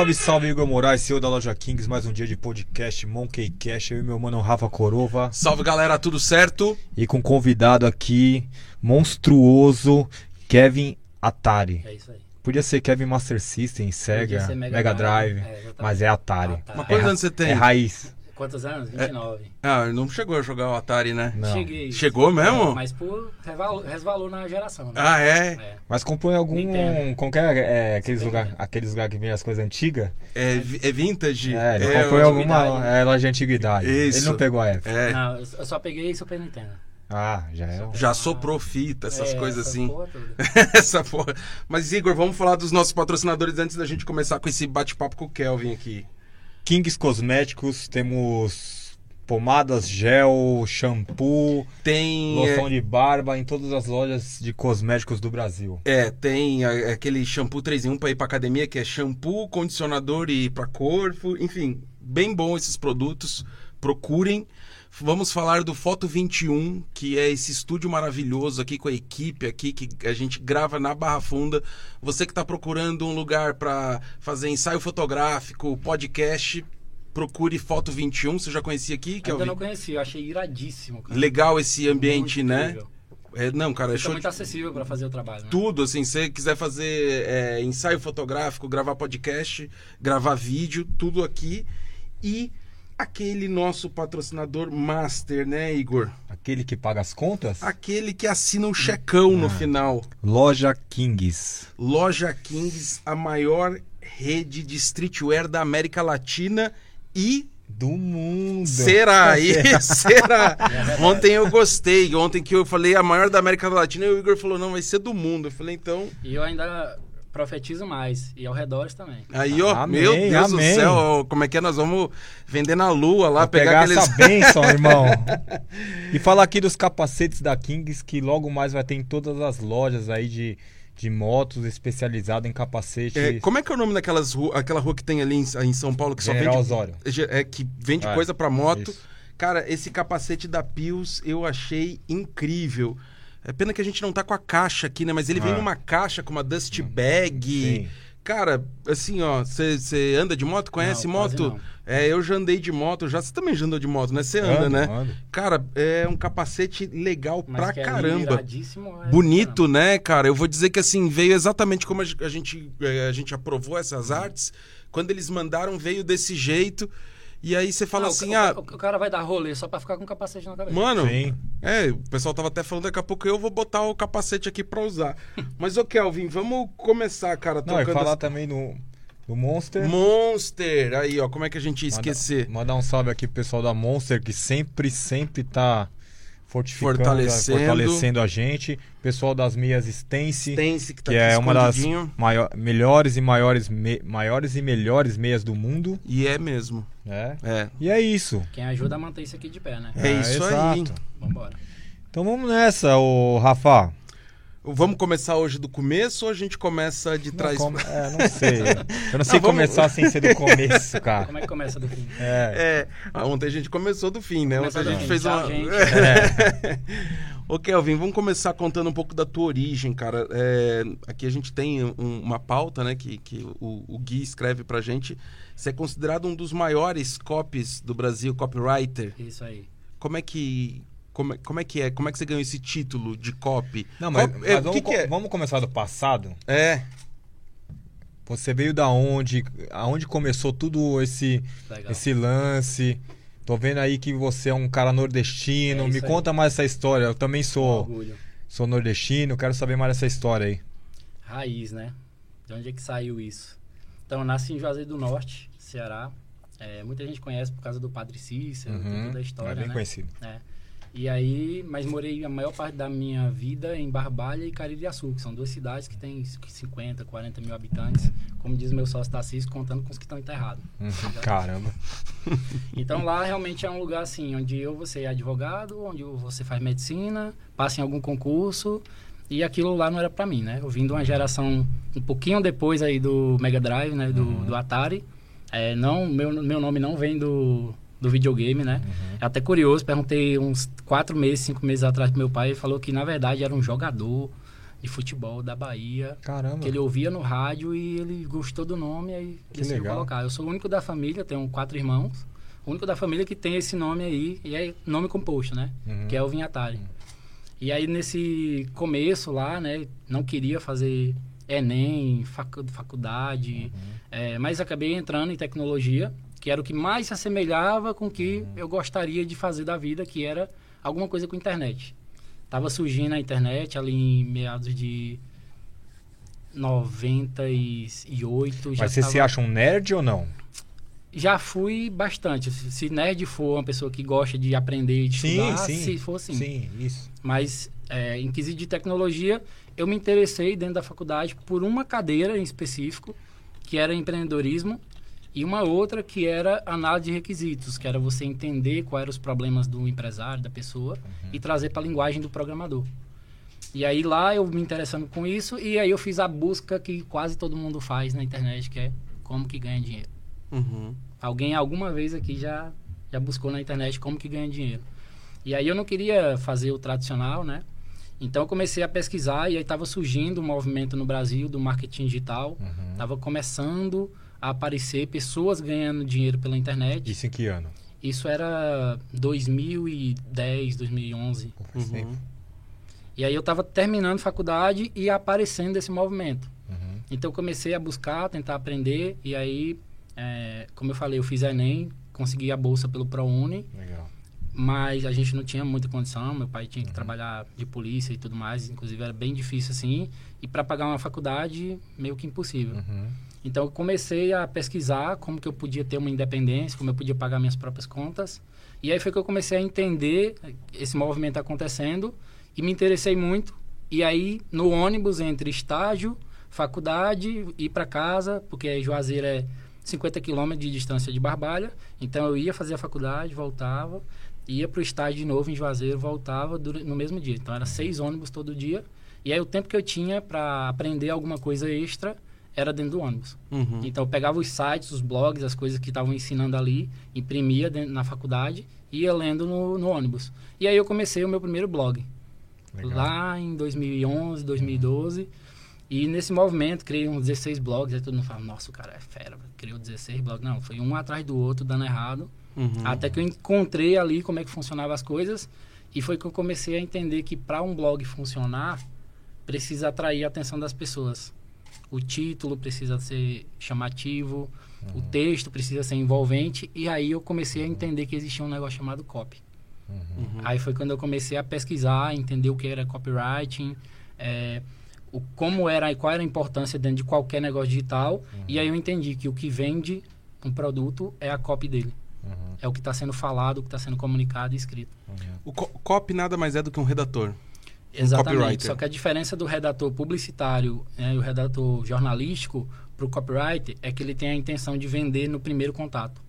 Salve, salve, Igor Moraes, CEO da loja Kings. Mais um dia de podcast Monkey Cash. Eu e meu mano Rafa Corova. Salve galera, tudo certo? E com um convidado aqui, monstruoso, Kevin Atari. É isso aí. Podia ser Kevin Master System, Sega, Mega, Mega Drive, Drive, é, mas é Atari. Atari. Mas É quantos ra- anos você tem? É raiz. Quantos anos? 29. Ah, não chegou a jogar o Atari, né? Não. Cheguei. Chegou mesmo? É, mas por resvalou, resvalou na geração, né? Ah, é? É. Mas comprou em algum. Nintendo. Que é, é, aqueles lugares aqueles lugar que vem as coisas antigas? É, é vintage? É, ele É, comprou em eu- alguma antiguidade, é, loja de antiguidade. Isso. Ele não pegou a época. É, Não, eu só peguei Super Nintendo. Ah, já é. já soprou fita, essas É, coisas assim. porra toda. Essa porra. Mas Igor, vamos falar dos nossos patrocinadores antes da gente começar com esse bate-papo com o Kelvin aqui. Kings Cosméticos, temos pomadas, gel, shampoo, Tem. loção é, de barba em todas as lojas de cosméticos do Brasil. É, tem a- aquele shampoo 3 em 1 pra ir pra academia, que é shampoo, condicionador e pra corpo. Enfim, bem bom esses produtos. Procurem. Vamos falar do Foto 21, que é esse estúdio maravilhoso aqui com a equipe aqui que a gente grava na Barra Funda. Você que está procurando um lugar para fazer ensaio fotográfico, podcast, procure Foto 21. Você já conhecia aqui? Ainda não conheci, eu achei iradíssimo, cara. Legal esse ambiente, Muito né? incrível. É, não, cara, é show muito acessível pra fazer o trabalho, né? tudo, assim, se você quiser fazer é, ensaio fotográfico, gravar podcast, gravar vídeo, tudo aqui. E aquele nosso patrocinador master, né, Igor? Aquele que paga as contas? Aquele que assina o checão no Ah. final. Loja Kings. Loja Kings, a maior rede de streetwear da América Latina e Do mundo. Será? E será? É. Ontem eu gostei. Ontem que eu falei a maior da América Latina, e o Igor falou, não, vai ser do mundo. Eu falei, então. E eu ainda profetizo mais. E ao redor também. Aí, ó, Amém, meu Deus amém. do céu, ó, como é que é? Nós vamos vender na lua lá, pegar, pegar aqueles. essa bênção, irmão. E falar aqui dos capacetes da Kings, que logo mais vai ter em todas as lojas aí de, de motos especializadas em capacetes. É, como é que é o nome daquelas ru... aquela rua que tem ali em, em São Paulo que só General vende. Osório. É, que vende É, coisa pra moto. isso. Cara, esse capacete da Pius eu achei incrível. É pena que a gente não tá com a caixa aqui, né? Mas ele vem Ah. numa caixa com uma dust bag. Sim. Cara, assim, ó, você anda de moto? Conhece Não, moto? É, eu já andei de moto, já você também já andou de moto, né? Você anda, Ando, né? ando. Cara, é um capacete legal Mas pra que é caramba. é Bonito, né, cara? Eu vou dizer que assim, veio exatamente como a ge- a gente, eh, a gente aprovou essas artes. Quando eles mandaram, veio desse jeito. E aí você fala Ah, o assim, ca- ah, o, o cara vai dar rolê só pra ficar com capacete na cabeça. mano, Sim. é, o pessoal tava até falando daqui a pouco eu vou botar o capacete aqui pra usar. Mas, ô Kelvin, vamos começar, cara, Não, e falar as- também do, do Monster. Monster! Aí, ó, como é que a gente ia esquecer? Mandar um salve aqui pro pessoal da Monster, que sempre, sempre tá fortificando, Fortalecendo. fortalecendo a gente. Pessoal das meias Stance, Stance, que tá que aqui é uma das maior- melhores e maiores, me- maiores e melhores meias do mundo. E é mesmo. né? É. E é isso. Quem ajuda a manter isso aqui de pé, né? É isso aí. exato. Vambora. Então vamos nessa, ô Rafa. Vamos começar hoje do começo ou a gente começa de Não, trás? como- é, não sei. Eu não sei Não, vamos- começar sem ser do começo, cara. Como é que começa do fim? É. É, ah, ontem a gente começou do fim, né? Começa ontem a gente fim. fez Tchau, uma. gente. É. Ô, Kelvin, vamos começar contando um pouco da tua origem, cara. É, aqui a gente tem um- uma pauta, né, que, que o, o Gui escreve pra gente. Você é considerado um dos maiores copies do Brasil, copywriter. Isso aí. Como é que. Como, é- como é que é? Como é que você ganhou esse título de copy? Não, mas, Cop- mas é, o vamos, que que é? vamos começar do passado. É, Você veio da onde? Aonde começou tudo esse, Legal. esse lance? Tô vendo aí que você é um cara nordestino. É Me isso aí. conta mais essa história. Eu também sou, Orgulho. sou nordestino. Quero saber mais dessa história aí. Raiz, né? De onde é que saiu isso? Então, eu nasci em Juazeiro do Norte, Ceará. É, muita gente conhece por causa do Padre Cícero, tem Uhum. toda a história, é bem né? conhecido. É. E aí, mas morei a maior parte da minha vida em Barbalha e Caririaçu, que são duas cidades que têm 50, 40 mil habitantes, como diz meu sócio Tarcísio, contando com os que estão enterrados. Uhum. Caramba. Então lá realmente é um lugar assim, onde eu você é advogado, onde você faz medicina, passa em algum concurso, e aquilo lá não era pra mim, né? Eu vim de uma geração um pouquinho depois aí do Mega Drive, né? Do, do Atari. É, não, meu, meu nome não vem do, do videogame, né? É até curioso, perguntei uns quatro meses, cinco meses atrás pro meu pai, ele falou que na verdade era um jogador de futebol da Bahia. Caramba. Que ele ouvia no rádio e ele gostou do nome e aí Que decidiu legal. colocar. Eu sou o único da família, tenho quatro irmãos. O único da família que tem esse nome aí, e é nome composto, né? Uhum. Que é o Vinhatari. E aí nesse começo lá, né? Não queria fazer Enem, facu- faculdade, Uhum. é, mas acabei entrando em tecnologia, que era o que mais se assemelhava com o que eu gostaria de fazer da vida, que era alguma coisa com internet. Tava surgindo a internet ali em meados de 98. já Mas você tava- se acha um nerd ou não? Já fui bastante. Se nerd for uma pessoa que gosta de aprender e de estudar, se for assim. Sim, isso. Mas é, em quesito de tecnologia, eu me interessei dentro da faculdade por uma cadeira em específico, que era empreendedorismo, e uma outra que era análise de requisitos, que era você entender quais eram os problemas do empresário, da pessoa, e trazer para a linguagem do programador. E aí lá eu me interessando com isso, e aí eu fiz a busca que quase todo mundo faz na internet, que é como que ganha dinheiro. Uhum. Alguém alguma vez aqui já, já buscou na internet como que ganha dinheiro. E aí eu não queria fazer o tradicional, né? Então eu comecei a pesquisar e aí estava surgindo um movimento no Brasil do marketing digital. Uhum. Estava começando a aparecer pessoas ganhando dinheiro pela internet. Isso em que ano? Isso era 2010, 2011. Pô, faz Uhum. E aí eu estava terminando faculdade e aparecendo esse movimento. Uhum. Então eu comecei a buscar, tentar aprender e aí, é, como eu falei, eu fiz Enem, consegui a bolsa pelo ProUni, Legal. mas a gente não tinha muita condição, meu pai tinha que trabalhar de polícia e tudo mais, inclusive era bem difícil assim, e para pagar uma faculdade meio que impossível. Uhum. Então eu comecei a pesquisar como que eu podia ter uma independência, como eu podia pagar minhas próprias contas. E aí foi que eu comecei a entender esse movimento acontecendo e me interessei muito. E aí no ônibus entre estágio, faculdade ir para casa, porque Juazeiro é 50 quilômetros de distância de Barbalha. Então eu ia fazer a faculdade, voltava, ia para o estágio de novo em Juazeiro, voltava no mesmo dia. Então era seis ônibus todo dia. E aí o tempo que eu tinha para aprender alguma coisa extra era dentro do ônibus. Uhum. Então eu pegava os sites, os blogs, as coisas que estavam ensinando ali, imprimia dentro, na faculdade e ia lendo no, no ônibus. E aí eu comecei o meu primeiro blog, Legal. lá em 2011, 2012. E nesse movimento criei uns 16 blogs, aí todo mundo fala, nossa, o cara é fera, criou 16 blogs. Não, foi um atrás do outro, dando errado. Uhum. Até que eu encontrei ali como é que funcionavam as coisas. E foi que eu comecei a entender que para um blog funcionar, precisa atrair a atenção das pessoas. O título precisa ser chamativo, o texto precisa ser envolvente. E aí eu comecei a entender que existia um negócio chamado copy. Uhum. Aí foi quando eu comecei a pesquisar, entender o que era copywriting, é, o, como era, qual era a importância dentro de qualquer negócio digital. E aí eu entendi que o que vende um produto é a copy dele. Uhum. É o que está sendo falado, o que está sendo comunicado e escrito. O co copy nada mais é do que um redator. Exatamente. copywriter. Só que a diferença do redator publicitário né, e o redator jornalístico para o copywriter é que ele tem a intenção de vender no primeiro contato.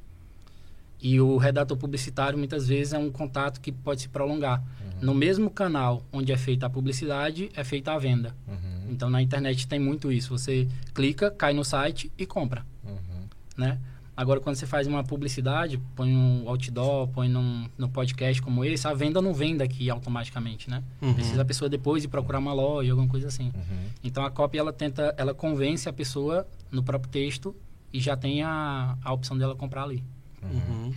E o redator publicitário muitas vezes é um contato que pode se prolongar. No mesmo canal onde é feita a publicidade, é feita a venda. Uhum. Então na internet tem muito isso. Você clica, cai no site e compra, Uhum. né? Agora quando você faz uma publicidade, põe um outdoor, põe num, num podcast como esse, a venda não vem daqui automaticamente, né? Uhum. Precisa a pessoa depois ir procurar uma loja, alguma coisa assim. Uhum. Então a copy ela tenta, ela convence a pessoa no próprio texto e já tem a, a opção dela comprar ali. Uhum.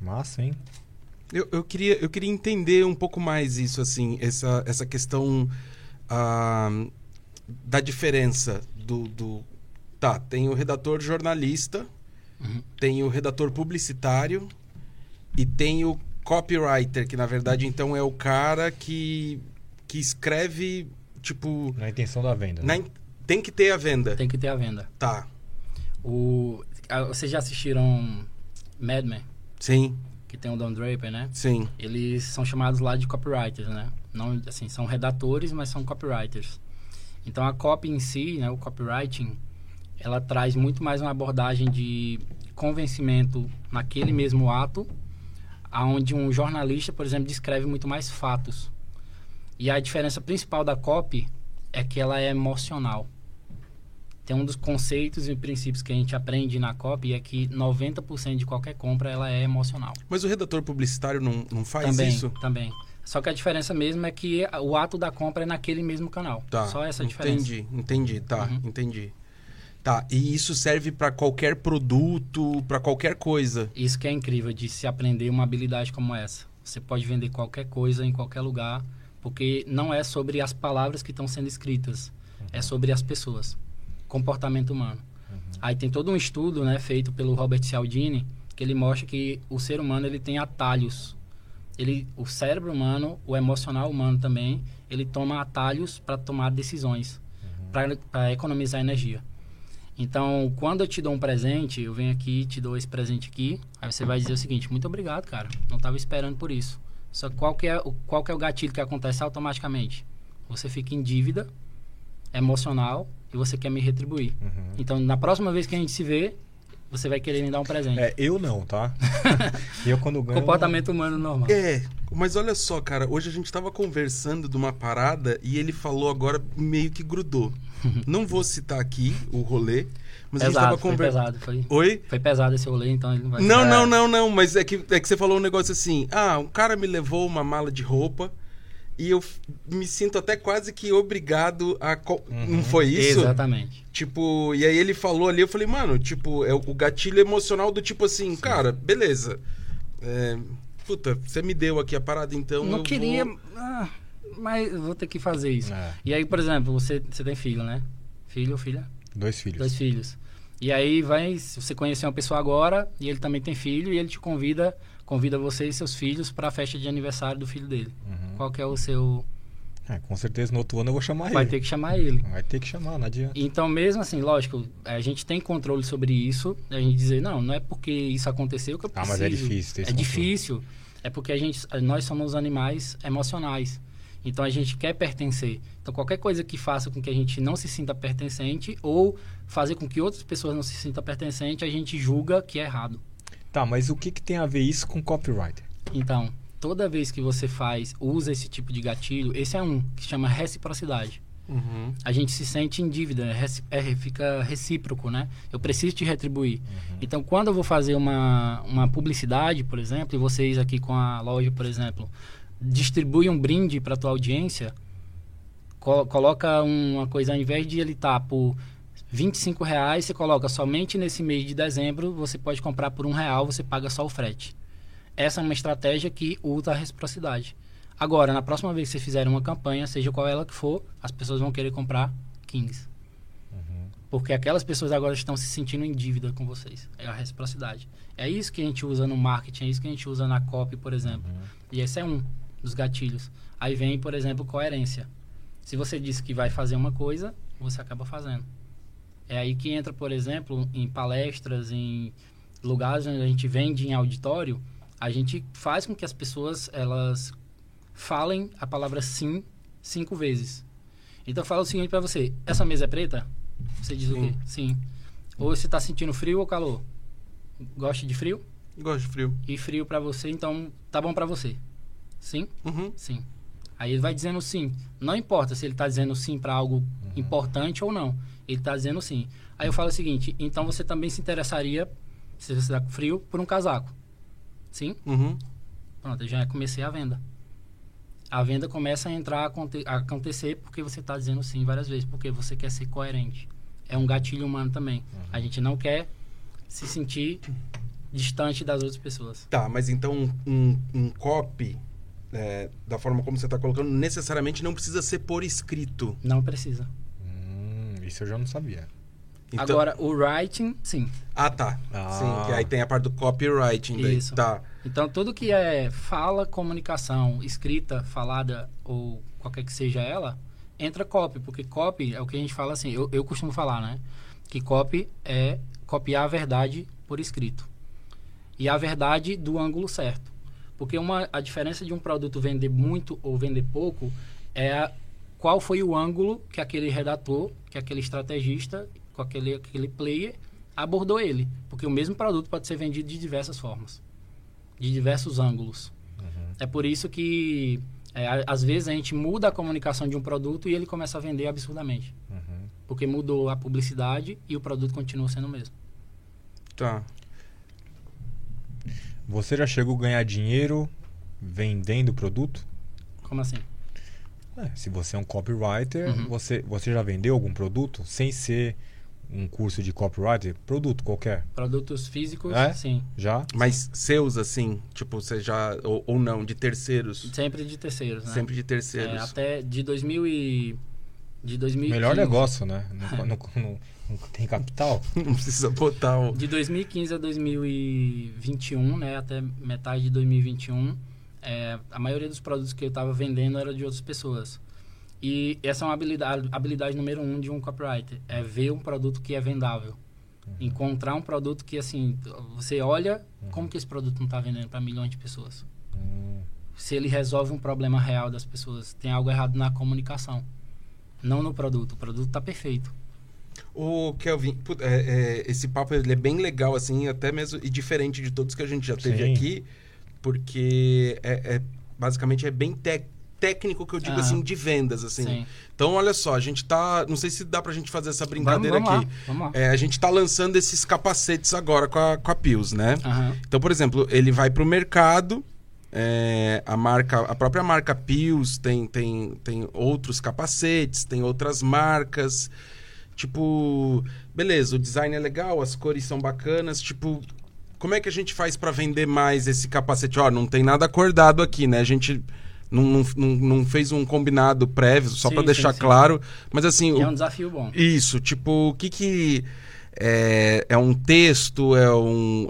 Massa, hein? Eu, eu, queria, eu queria entender um pouco mais isso, assim, essa, essa questão ah, da diferença do, do. Tá, tem o redator jornalista, Uhum. tem o redator publicitário e tem o copywriter, que na verdade então é o cara que, que escreve, tipo. Na intenção da venda. na né? in- tem que ter a venda. Tem que ter a venda. Tá, O, vocês já assistiram Mad Men, sim, que tem o Don Draper, né? sim. Eles são chamados lá de copywriters, né? Não, assim, são redatores, mas são copywriters. Então a copy em si, né, o copywriting, ela traz muito mais uma abordagem de convencimento naquele mesmo ato, aonde um jornalista, por exemplo, descreve muito mais fatos. E a diferença principal da copy é que ela é emocional. Tem um dos conceitos e princípios que a gente aprende na copy é que 90% de qualquer compra ela é emocional. Mas o redator publicitário não, não faz também, isso? também. Só que a diferença mesmo é que o ato da compra é naquele mesmo canal. Tá. Só essa diferença. Entendi, entendi, tá, Uhum. entendi. Tá, e isso serve pra qualquer produto, pra qualquer coisa. Isso que é incrível de se aprender uma habilidade como essa. Você pode vender qualquer coisa em qualquer lugar, porque não é sobre as palavras que estão sendo escritas, é sobre as pessoas, comportamento humano. Aí tem todo um estudo, né, feito pelo Robert Cialdini, que ele mostra que o ser humano ele tem atalhos. Ele, o cérebro humano, o emocional humano também, ele toma atalhos para tomar decisões, para economizar energia. Então, quando eu te dou um presente, eu venho aqui, te dou esse presente aqui, aí você vai dizer o seguinte: muito obrigado, cara. Não estava esperando por isso. Só que qual que é o qual que é o gatilho que acontece automaticamente? Você fica em dívida emocional e você quer me retribuir. Uhum. Então, na próxima vez que a gente se vê, você vai querer me dar um presente. É, eu não, tá? eu quando ganho. Comportamento humano normal. É, mas olha só, cara, hoje a gente tava conversando de uma parada e ele falou agora meio que grudou. Não vou citar aqui o rolê, mas a gente pesado, tava foi conversando. pesado, foi, Oi? foi pesado esse rolê, então ele não vai Não, É. não, não, não, mas é que, é que você falou um negócio assim: ah, um cara me levou uma mala de roupa e eu me sinto até quase que obrigado a. co- Não foi isso? Exatamente. Tipo, e aí ele falou ali, eu falei, mano, tipo, é o gatilho emocional do tipo assim, cara, beleza. É, puta, você me deu aqui a parada, então. não eu queria, vou- ah, mas eu vou ter que fazer isso. É, E aí, por exemplo, você, você tem filho, né? Filho ou filha? dois filhos. Dois filhos. E aí vai, se você conhecer uma pessoa agora e ele também tem filho e ele te convida, convida você e seus filhos para a festa de aniversário do filho dele. Uhum. Qual que é o seu, É, com certeza no outro ano eu vou chamar vai ele. ter que chamar ele. Vai ter que chamar, não adianta. Então, mesmo assim, lógico, a gente tem controle sobre isso. A gente dizer, não, não é porque isso aconteceu que eu Ah, preciso. mas é difícil ter É controle. difícil. É porque a gente, nós somos animais emocionais. Então, a gente quer pertencer. Então, qualquer coisa que faça com que a gente não se sinta pertencente ou fazer com que outras pessoas não se sintam pertencente, a gente julga que é errado. Tá, mas o que, que tem a ver isso com copyright? Então, toda vez que você faz, usa esse tipo de gatilho, esse é um que chama reciprocidade. Uhum. a gente se sente em dívida, é é, fica recíproco, né? Eu preciso te retribuir. Então, quando eu vou fazer uma, uma publicidade, por exemplo, e vocês aqui com a loja, por exemplo, distribuem um brinde para tua audiência, co- coloca uma coisa, ao invés de ele estar por 25 reais, você coloca somente nesse mês de dezembro, você pode comprar por um real, você paga só o frete. Essa é uma estratégia que usa a reciprocidade. Agora, na próxima vez que vocês fizerem uma campanha, seja qual ela que for, as pessoas vão querer comprar Kings. Porque aquelas pessoas agora estão se sentindo em dívida com vocês. É a reciprocidade. É isso que a gente usa no marketing, é isso que a gente usa na copy, por exemplo. E esse é um dos gatilhos. Aí vem, por exemplo, coerência. Se você disse que vai fazer uma coisa, você acaba fazendo. É aí que entra, por exemplo, em palestras, em lugares onde a gente vende em auditório, a gente faz com que as pessoas elas falem a palavra sim cinco vezes. Então eu falo o seguinte para você: essa mesa é preta? Você diz o Sim. quê? Sim. Ou você está sentindo frio ou calor? Gosta de frio? Gosto de frio. E frio para você, então tá bom para você. Sim? Uhum. Sim. Aí ele vai dizendo sim. Não importa se ele está dizendo sim para algo importante ou não. Ele está dizendo sim. Aí eu falo o seguinte: então você também se interessaria, se você está com frio, por um casaco. Sim? Uhum. Pronto, eu já comecei a venda. A venda começa a entrar a aconte- a acontecer porque você está dizendo sim várias vezes, porque você quer ser coerente. É um gatilho humano também. A gente não quer se sentir distante das outras pessoas. Tá, mas então um, um copy, é, da forma como você tá colocando, necessariamente não precisa ser por escrito. Não precisa. Isso eu já não sabia. Então- Agora, o writing, sim. Ah, tá. Ah. Sim, que aí tem a parte do copywriting. Daí. Isso. Tá. Então, tudo que é fala, comunicação, escrita, falada ou qualquer que seja ela, entra copy, porque copy é o que a gente fala assim, eu, eu costumo falar, né? Que copy é copiar a verdade por escrito. E a verdade do ângulo certo. Porque uma, a diferença de um produto vender muito ou vender pouco é a, qual foi o ângulo que aquele redator, que aquele estrategista, com aquele, aquele player abordou ele. Porque o mesmo produto pode ser vendido de diversas formas de diversos ângulos. É por isso que é, às vezes a gente muda a comunicação de um produto e ele começa a vender absurdamente. Uhum. Porque mudou a publicidade e o produto continua sendo o mesmo. Tá. Você já chegou a ganhar dinheiro vendendo produto? Como assim? É, se você é um copywriter, Uhum. você, você já vendeu algum produto sem ser um curso de copywriter? Produto qualquer? Produtos físicos, É? sim. Já? Mas seus, assim, tipo, você já. Ou, ou não, de terceiros. Sempre de terceiros, né? Sempre de É, terceiros. até de 2000 e... De 2015. Melhor negócio, né? Não, não- não- não tem capital. Não precisa botar o. De 2015 a 2021, né, até metade de 2021, é, a maioria dos produtos que eu estava vendendo era de outras pessoas. E essa é uma habilidade, habilidade número um de um copywriter, é ver um produto que é vendável. Encontrar um produto que, assim, você olha como que esse produto não está vendendo para milhões de pessoas. Hum, Se ele resolve um problema real das pessoas, tem algo errado na comunicação, não no produto. O produto está perfeito. O Kelvin, é, é, esse papo ele é bem legal, assim, até mesmo e diferente de todos que a gente já teve Sim. aqui, porque é, é- basicamente é bem tec- técnico que eu digo Aham. assim de vendas, assim. Sim. Então, olha só, a gente tá. Não sei se dá pra gente fazer essa brincadeira vamos, vamos aqui. lá, vamos lá. É, a gente tá lançando esses capacetes agora com a, com a Pius, né? Aham. Então, por exemplo, ele vai pro mercado, é, a marca, a própria marca Pius tem, tem, tem outros capacetes, tem outras marcas. Tipo, beleza, o design é legal, as cores são bacanas, tipo, como é que a gente faz pra vender mais esse capacete? Ó, não tem nada acordado aqui, né? A gente não, não, não, fez um combinado prévio, só pra deixar sim, sim. claro. Mas assim, Que o- é um desafio bom. isso, tipo, o que que é, é um texto, é um...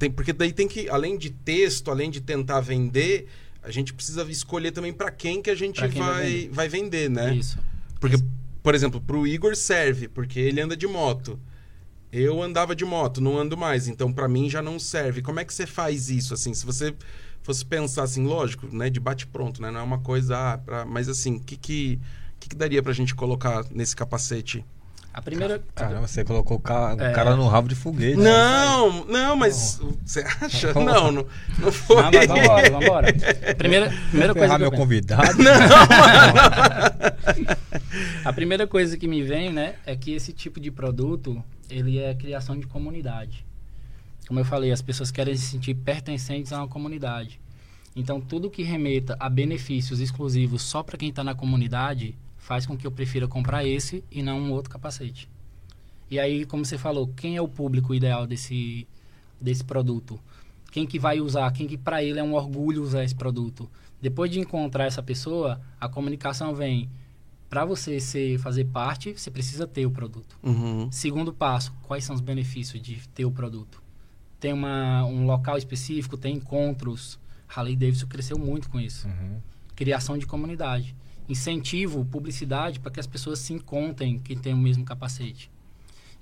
Tem, porque daí tem que, além de texto, além de tentar vender, a gente precisa escolher também pra quem que a gente vai vai, vender. vai vender, né? Isso. Porque, por exemplo, pro Igor serve, porque ele anda de moto. Eu andava de moto, não ando mais, então pra mim já não serve. Como é que você faz isso, assim? Se você fosse pensar assim, lógico, né, de bate pronto, né? Não é uma coisa, ah, pra- mas assim, o que que, que que daria pra gente colocar nesse capacete? A primeira. Caramba, você colocou o ca- o É. cara no rabo de foguete. né? Não, não, mas você acha? Não, não, não foi. Não, mas vambora, vambora. Primeira, primeira coisa que eu meu convidado. A primeira coisa que me vem, né, é que esse tipo de produto, ele é criação de comunidade. Como eu falei, as pessoas querem se sentir pertencentes a uma comunidade. Então, tudo que remeta a benefícios exclusivos só para quem está na comunidade faz com que eu prefira comprar esse e não um outro capacete. E aí, como você falou, quem é o público ideal desse, desse produto? Quem que vai usar? Quem que para ele é um orgulho usar esse produto? Depois de encontrar essa pessoa, a comunicação vem para você ser, fazer parte, você precisa ter o produto. Uhum. Segundo passo, quais são os benefícios de ter o produto? Tem uma, um local específico, tem encontros. Harley Davidson cresceu muito com isso. Uhum. Criação de comunidade. Incentivo, publicidade para que as pessoas se encontrem que têm o mesmo capacete.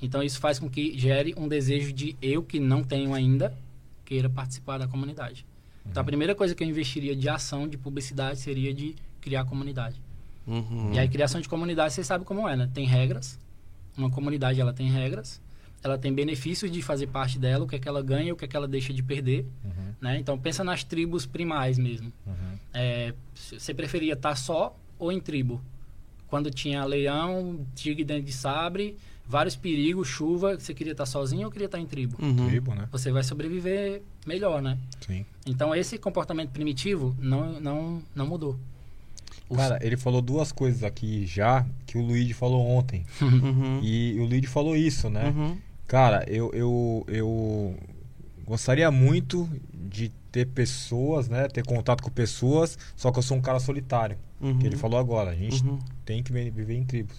Então isso faz com que gere um desejo de eu que não tenho ainda queira participar da comunidade. Então a primeira coisa que eu investiria de ação de publicidade seria de criar comunidade. Uhum. E aí, criação de comunidade, você sabe como é, né? Tem regras. Uma comunidade, ela tem regras. Ela tem benefícios de fazer parte dela, o que é que ela ganha e o que é que ela deixa de perder. Uhum. Né? Então, pensa nas tribos primais mesmo. Uhum. É, você preferia estar só ou em tribo? Quando tinha leão, tigre dentro de sabre, vários perigos, chuva, você queria estar sozinho ou queria estar em tribo? Uhum. Tribo, né? Você vai sobreviver melhor, né? Sim. Então, esse comportamento primitivo não, não, não mudou. Cara, ele falou duas coisas aqui já que o Luigi falou ontem. Uhum. E o Luigi falou isso, né? Uhum. Cara, eu, eu, eu gostaria muito de ter pessoas, né? Ter contato com pessoas, só que eu sou um cara solitário. Uhum. Que ele falou agora. A gente Uhum. tem que vi- viver em tribos.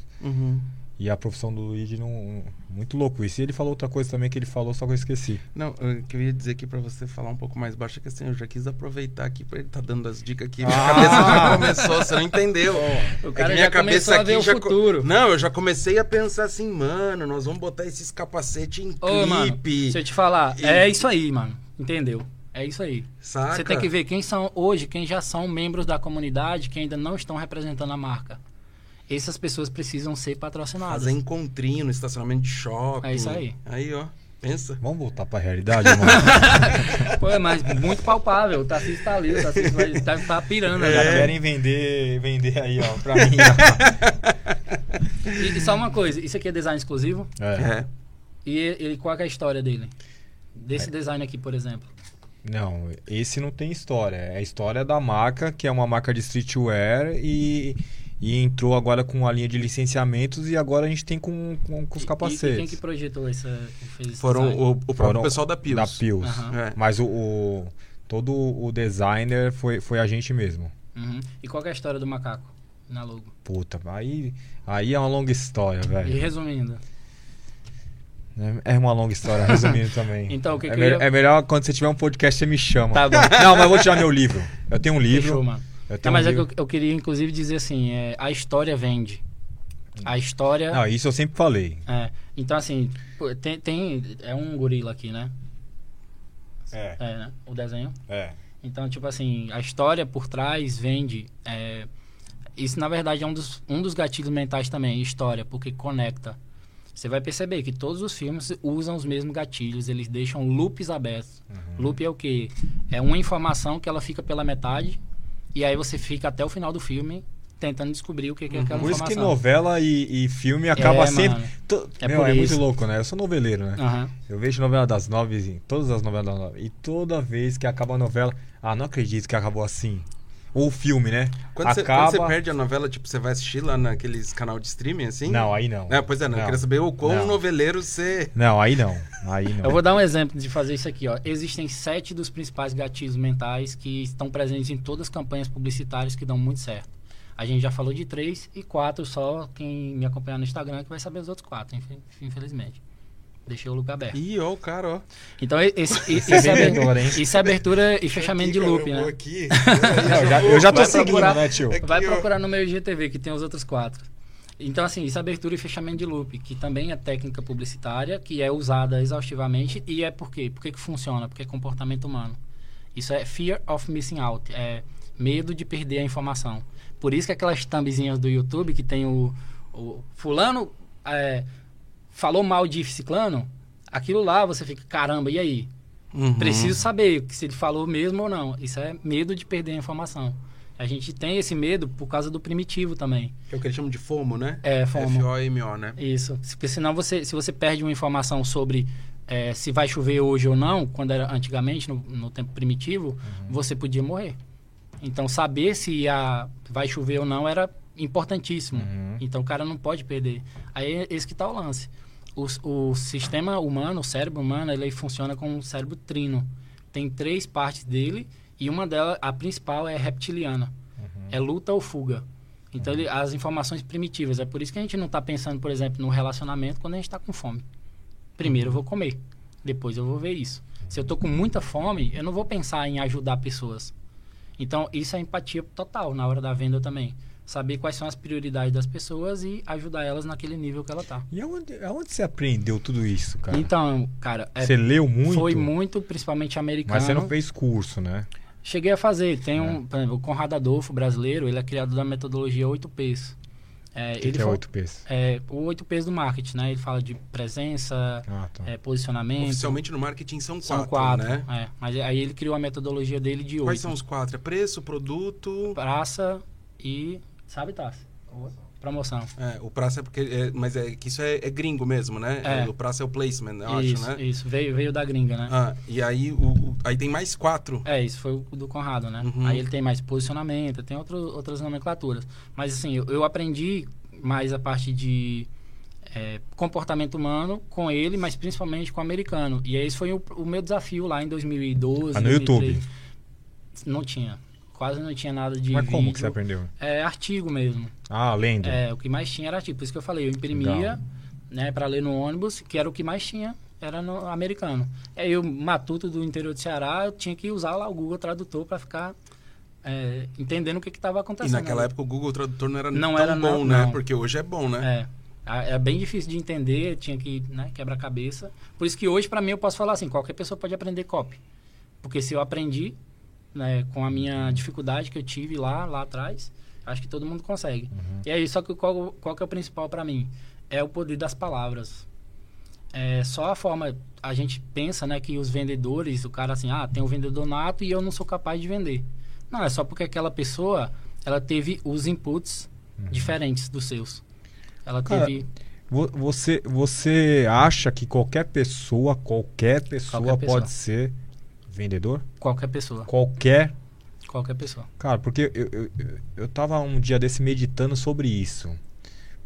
E a profissão do Luigi não. Muito louco isso. E ele falou outra coisa também que ele falou, só que eu esqueci. Não, eu ia dizer aqui pra você falar um pouco mais baixo é que assim, eu já quis aproveitar aqui pra ele tá dando as dicas aqui. Minha Ah! cabeça já começou, você não entendeu. O É cara que minha já cabeça aqui já co- futuro. Não, eu já comecei a pensar assim, mano, nós vamos botar esses capacetes em Ô, mano, clipe. se eu te falar, E- é isso aí, mano. Entendeu? É isso aí. Saca? Você tem que ver quem são hoje, quem já são membros da comunidade, que ainda não estão representando a marca. Essas pessoas precisam ser patrocinadas. Fazer encontrinho no estacionamento de shopping. É isso aí. Aí, ó. Pensa. Vamos voltar pra realidade, mano? Pô, é mas muito palpável. O Tarcísio tá ali, o Tarcísio vai, tá, tá pirando. Já né? querem vender, vender aí, ó, pra mim. ó. E, e só uma coisa, isso aqui é design exclusivo? É. É. E ele, qual que é a história dele? Desse design aqui, por exemplo. Não, esse não tem história. É a história da marca, que é uma marca de streetwear e, e entrou agora com a linha de licenciamentos e agora a gente tem com, com, com os E- capacetes. E, quem que projetou essa, fez Foram o, o próprio Foram pessoal da Pios. Da. Aham. É. Mas o, o- todo o designer foi, foi a gente mesmo. Uhum. E qual que é a história do macaco na logo? Puta, aí, aí é uma longa história, E velho. resumindo, É é uma longa história, resumindo também. Então, o que é, que eu é melhor quando você tiver um podcast, você me chama. Tá bom. Não, mas eu vou tirar meu livro. Eu tenho um livro. fechou, mano. Não, mas um é que eu, eu queria inclusive dizer assim, é, a história vende. A história. Não, isso eu sempre falei. é, então assim, tem, tem. É um gorila aqui, né? É, É, né? O desenho. é. Então, tipo assim, a história por trás vende. é, isso, na verdade, é um dos, um dos gatilhos mentais também, história, porque conecta. Você vai perceber que todos os filmes usam os mesmos gatilhos, eles deixam loops abertos. Uhum. Loop é o quê? É uma informação que ela fica pela metade, e aí você fica até o final do filme tentando descobrir o que, que é aquela Por isso que informação. novela e, e filme acaba É, sempre. To- É Meu, por é muito isso. louco, né? Eu sou noveleiro, né? Aham. Eu vejo novela das nove, todas as novelas das nove. E toda vez que acaba a novela, ah, não acredito que acabou assim. Ou o filme, né? Quando, você, acaba. quando você perde a novela, tipo, você vai assistir lá naqueles canal de streaming, assim? Não, aí não. É, pois é, não. Eu Não. queria saber o quão Não. noveleiro você... Não, aí não. Aí não. Eu vou dar um exemplo de fazer isso aqui. Ó. Existem sete dos principais gatilhos mentais que estão presentes em todas as campanhas publicitárias que dão muito certo. A gente já falou de três e quatro só quem me acompanhar no Instagram que vai saber os outros quatro, infe- infelizmente. Deixei o lugar aberto. Ih, ó o cara, ó. Então, e- esse, e- Você é isso, é aber- vendedor, hein? isso é abertura e fechamento de Aqui, cara, loop, eu vou né? aqui. Eu, já, eu já tô Vai seguindo, procurar- né, tio? Aqui, Vai ó. procurar no meu IGTV, que tem os outros quatro. Então, assim, isso é abertura e fechamento de loop, que também é técnica publicitária, que é usada exaustivamente. E é por quê? Por que, que funciona? Porque é comportamento humano. Isso é fear of missing out, é medo de perder a informação. Por isso que aquelas thumbzinhas do YouTube que tem o, o fulano é, falou mal de ciclano, aquilo lá você fica, caramba, e aí? Uhum. Preciso saber se ele falou mesmo ou não. Isso é medo de perder a informação. A gente tem esse medo por causa do primitivo também. Que é o que eles chamam de FOMO, né? É, FOMO. F-O-M-O, né? Isso. Se- Porque senão você, se você perde uma informação sobre é, se vai chover hoje ou não, quando era antigamente, no, no tempo primitivo, você podia morrer. Então, saber se a, vai chover ou não era importantíssimo. Uhum. Então, o cara não pode perder. Aí é esse que está o lance. O, o sistema humano, o cérebro humano, ele funciona como um cérebro trino. Tem três partes dele e uma delas, a principal, é reptiliana. É luta ou fuga. Então, ele, as informações primitivas. É por isso que a gente não está pensando, por exemplo, no relacionamento quando a gente está com fome. Primeiro eu vou comer, depois eu vou ver isso. Se eu estou com muita fome, eu não vou pensar em ajudar pessoas. Então, isso é empatia total na hora da venda também. Saber quais são as prioridades das pessoas e ajudar elas naquele nível que ela tá. E aonde, aonde você aprendeu tudo isso, cara? Então, cara, é- você leu muito? foi muito, principalmente americano. Mas você não fez curso, né? Cheguei a fazer. Tem É. um, por exemplo, o Conrado Adolfo, brasileiro, ele é criador da metodologia 8Ps. É, O que, ele que é fa- 8Ps? é, o 8Ps do marketing, né? Ele fala de presença, Ah, tá. é, posicionamento. Oficialmente no marketing são quatro, São quatro, né? é. Mas aí ele criou a metodologia dele de oito. Quais são os quatro? É preço, produto... Praça e... Sabe, Tassi? Promoção. É, o praça é porque... é- mas é que isso é, é gringo mesmo, né? É. O praça é o placement, eu isso, acho, né? isso. Veio, veio da gringa, né? Ah, e aí, o, o- aí tem mais quatro. É, isso foi o do Conrado, né? Uhum. Aí ele tem mais posicionamento, tem outro, outras nomenclaturas. Mas assim, eu, eu aprendi mais a parte de é, comportamento humano com ele, mas principalmente com o americano. E esse foi o, o meu desafio lá em 2012. Ah, no 2013. YouTube? Não tinha. Quase não tinha nada de Mas como vídeo. que você aprendeu? É artigo mesmo. Ah, lendo. É, o que mais tinha era artigo. Por isso que eu falei, eu imprimia, Legal. né, para ler no ônibus, que era o que mais tinha, era no americano. Aí eu, matuto do interior do Ceará, eu tinha que usar lá o Google Tradutor para ficar é, entendendo o que estava E acontecendo. naquela ali. época o Google Tradutor não era Não tão era, bom, não, né? não. Porque hoje é bom, né? É. É bem difícil de entender, tinha que né, quebrar a cabeça. Por isso que hoje, para mim, eu posso falar assim, qualquer pessoa pode aprender copy. Porque se eu aprendi né, com a minha dificuldade que eu tive lá, lá atrás, acho que todo mundo consegue. E aí, só que qual, qual que é o principal para mim? É o poder das palavras. É só a forma, a gente pensa né, que os vendedores, o cara assim, ah, tem o vendedor nato e eu não sou capaz de vender. Não, é só porque aquela pessoa, ela teve os inputs diferentes dos seus. Ela Cara, teve... Vo- Você, você acha que qualquer pessoa, qualquer pessoa Qualquer pessoa. pode ser vendedor? Qualquer pessoa. Qualquer. Qualquer pessoa. Cara, porque eu, eu, eu, tava um dia desse meditando sobre isso.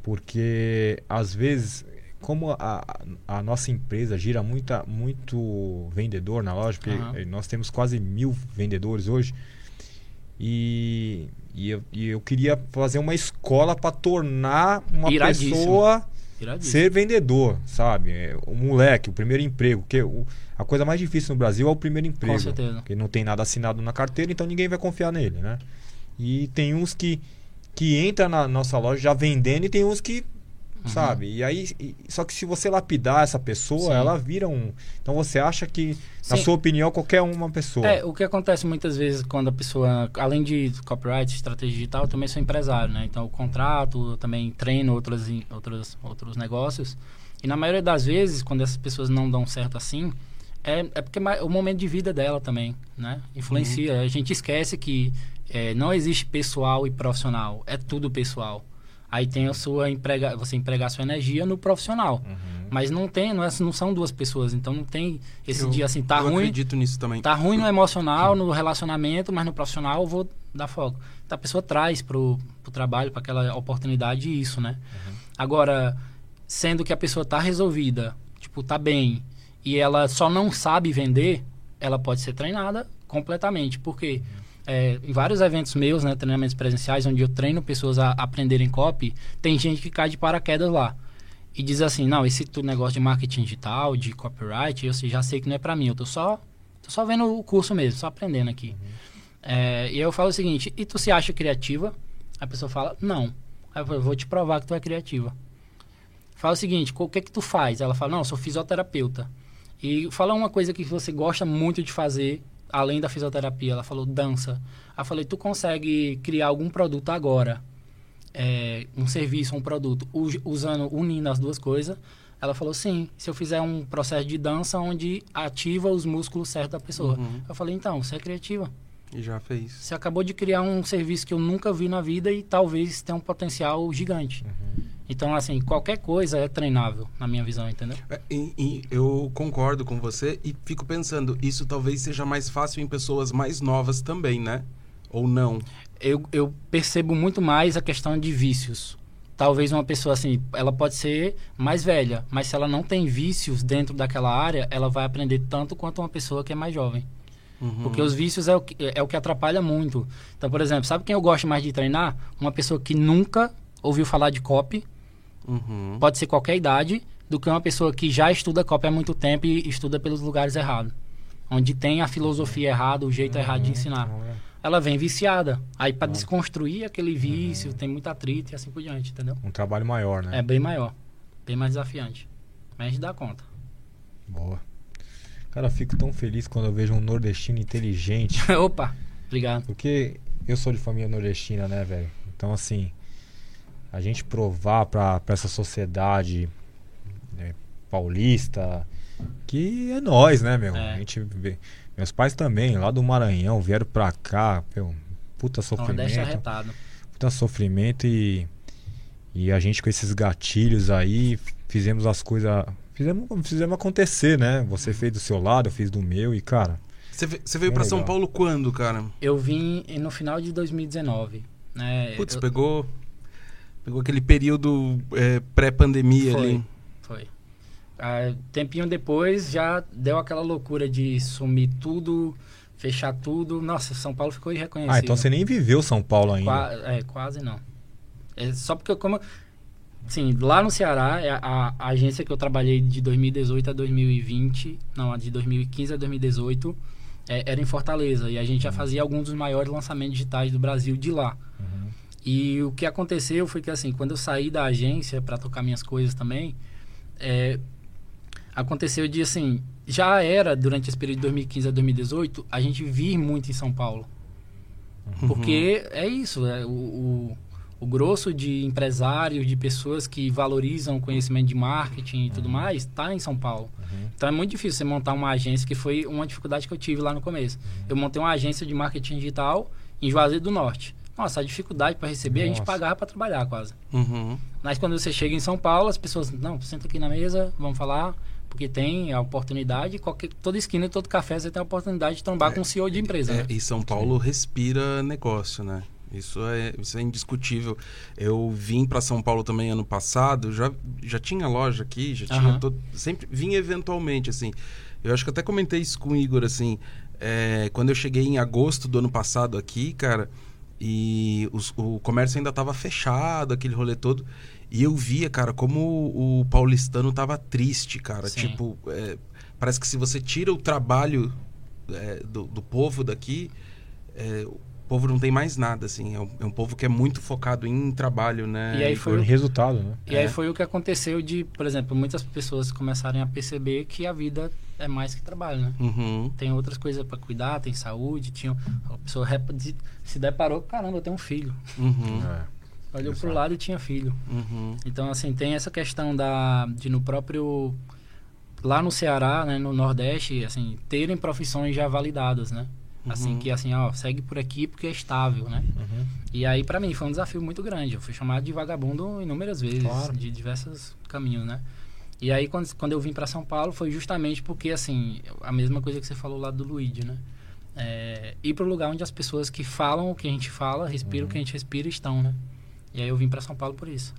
Porque às vezes, como a, a nossa empresa gira muita, muito vendedor na loja, porque Aham. nós temos quase mil vendedores hoje. E, e, eu, e eu queria fazer uma escola para tornar uma pessoa Ser vendedor, sabe? É, O moleque, o primeiro emprego, porque o- a coisa mais difícil no Brasil é o primeiro emprego. Com certeza. Porque não tem nada assinado na carteira, então ninguém vai confiar nele, né? E tem uns que que entra na nossa loja já vendendo e tem uns que Uhum. sabe? E aí e- só que se você lapidar essa pessoa, Sim. ela vira um. Então você acha que na Sim. sua opinião qualquer uma pessoa. É, o que acontece muitas vezes quando a pessoa, além de copyright, estratégia digital, eu também sou empresário, né? Então eu contrato, eu também treino outros, outros, outros negócios. E na maioria das vezes, quando essas pessoas não dão certo assim, é, é porque o momento de vida dela também, né? Influencia. A gente esquece que é, não existe pessoal e profissional, é tudo pessoal. Aí tem a sua emprega, você empregar sua energia no profissional. Uhum. Mas não tem, não, é, não são duas pessoas, então não tem esse Eu- dia assim, tá eu ruim. acredito nisso também. Tá ruim no emocional, no relacionamento, mas no profissional eu vou dar foco. Então a pessoa traz pro, pro trabalho, para aquela oportunidade isso, né? Agora, sendo que a pessoa tá resolvida, tipo, tá bem, e ela só não sabe vender, ela pode ser treinada completamente. Porque é, em vários eventos meus, né, treinamentos presenciais, onde eu treino pessoas a aprenderem copy, tem gente que cai de paraquedas lá. E diz assim, não, esse negócio de marketing digital, de copyright, eu já sei que não é pra mim, eu tô só Tô só vendo o curso mesmo, só aprendendo aqui. É, e eu falo o seguinte, e tu se acha criativa? A pessoa fala, não. Aí eu falo, vou te provar que tu é criativa. Fala o seguinte, o que que tu faz? Ela fala, não, eu sou fisioterapeuta. E fala uma coisa que você gosta muito de fazer, além da fisioterapia. Ela falou, dança. Aí eu falei, tu consegue criar algum produto agora? É, um serviço, um produto, usando, unindo as duas coisas. Ela falou, sim, se eu fizer um processo de dança onde ativa os músculos certos da pessoa. Uhum. Eu falei, então, você é criativa. E já fez. Você acabou de criar um serviço que eu nunca vi na vida e talvez tenha um potencial gigante. Então, assim, qualquer coisa é treinável, na minha visão, entendeu? É, e- e eu concordo com você e fico pensando, isso talvez seja mais fácil em pessoas mais novas também, né? Ou não? Eu, eu percebo muito mais a questão de vícios. Talvez uma pessoa assim, ela pode ser mais velha, mas se ela não tem vícios dentro daquela área, ela vai aprender tanto quanto uma pessoa que é mais jovem. Uhum. Porque os vícios é o, que, é o que atrapalha muito. Então, por exemplo, sabe quem eu gosto mais de treinar? Uma pessoa que nunca ouviu falar de copy, Uhum. pode ser qualquer idade, do que uma pessoa que já estuda copy há muito tempo e estuda pelos lugares errados. Onde tem a filosofia errada, o jeito errado de ensinar. Ela vem viciada. Aí para desconstruir aquele vício, tem muito atrito e assim por diante, entendeu? Um trabalho maior, né? É bem maior, bem mais desafiante. Mas a gente dá conta. Boa. Cara, eu fico tão feliz quando eu vejo um nordestino inteligente. Opa, obrigado. Porque eu sou de família nordestina, né, velho? Então, assim, a gente provar pra, pra essa sociedade né, paulista que é nós, né, meu? É. A gente vê. Meus pais também, lá do Maranhão, vieram pra cá, meu, puta sofrimento. arretado. Puta sofrimento e. E a gente com esses gatilhos aí, fizemos as coisas. Fizemos, fizemos acontecer, né? Você fez do seu lado, eu fiz do meu e, cara. Você ve- você veio Bem pra São. Paulo quando, cara? Eu vim no final de 2019. Né? Putz, Eu- pegou. Pegou aquele período é, pré-pandemia ali. Foi. Ah, tempinho depois já deu aquela loucura de sumir tudo, fechar tudo. Nossa, São Paulo ficou irreconhecível. Ah, então você nem viveu São Paulo ainda. Qua- é, quase não. É só porque como. Sim, lá no Ceará, é a, a agência que eu trabalhei de 2018 a 2020, não, a de 2015 a 2018, é, era em Fortaleza. E a gente já fazia alguns dos maiores lançamentos digitais do Brasil de lá. Uhum. E o que aconteceu foi que, assim, quando eu saí da agência para tocar minhas coisas também, é, aconteceu de, assim, já era, durante esse período de 2015 a 2018, a gente vir muito em São Paulo. Porque é isso, é, o, o, o grosso de empresários, de pessoas que valorizam o conhecimento de marketing e tudo mais, está em São Paulo. Então é muito difícil você montar uma agência, que foi uma dificuldade que eu tive lá no começo. Eu montei uma agência de marketing digital em Juazeiro do Norte. Nossa, a dificuldade para receber, a gente Nossa. pagava para trabalhar quase. Uhum. Mas quando você chega em São Paulo, as pessoas, não, senta aqui na mesa, vamos falar, Porque tem a oportunidade, qualquer, toda esquina, todo café, você tem a oportunidade de trombar com um CEO de empresa. É, né? e São Paulo respira negócio, né? Isso é, isso é indiscutível. Eu vim para São Paulo também ano passado, já, já tinha loja aqui, já tinha Aham. todo, sempre vim eventualmente assim. Eu acho que até comentei isso com o Igor assim, é, quando eu cheguei em agosto do ano passado aqui, cara, e os- o comércio ainda tava fechado, aquele rolê todo, e eu via, cara, como o, o paulistano tava triste, cara. Sim. Tipo, é, parece que se você tira o trabalho é, do, do povo daqui, é, o povo não tem mais nada, assim. É um, é um povo que é muito focado em trabalho, né? E aí foi Foi resultado, né? E aí É. foi o que aconteceu de, por exemplo, muitas pessoas começarem a perceber que a vida é mais que trabalho, né? Uhum. Tem outras coisas para cuidar, tem saúde, tinha a pessoa se deparou, caramba, eu tenho um filho. Uhum. É. Olhou pro Exato. lado e tinha filho. Uhum. Então, assim, tem essa questão da de no próprio lá no Ceará, né, no Nordeste, assim, terem profissões já validadas, né? Assim Uhum. que assim, ó, segue por aqui porque é estável, né? Uhum. E aí pra mim foi um desafio muito grande. Eu fui chamado de vagabundo inúmeras vezes, Claro. de diversos caminhos, né? E aí quando, quando eu vim pra São Paulo foi justamente porque assim, a mesma coisa que você falou lá do Luigi, né? É, ir pro lugar onde as pessoas que falam o que a gente fala, respiram o que a gente respira estão, né? E aí eu vim pra São Paulo por isso.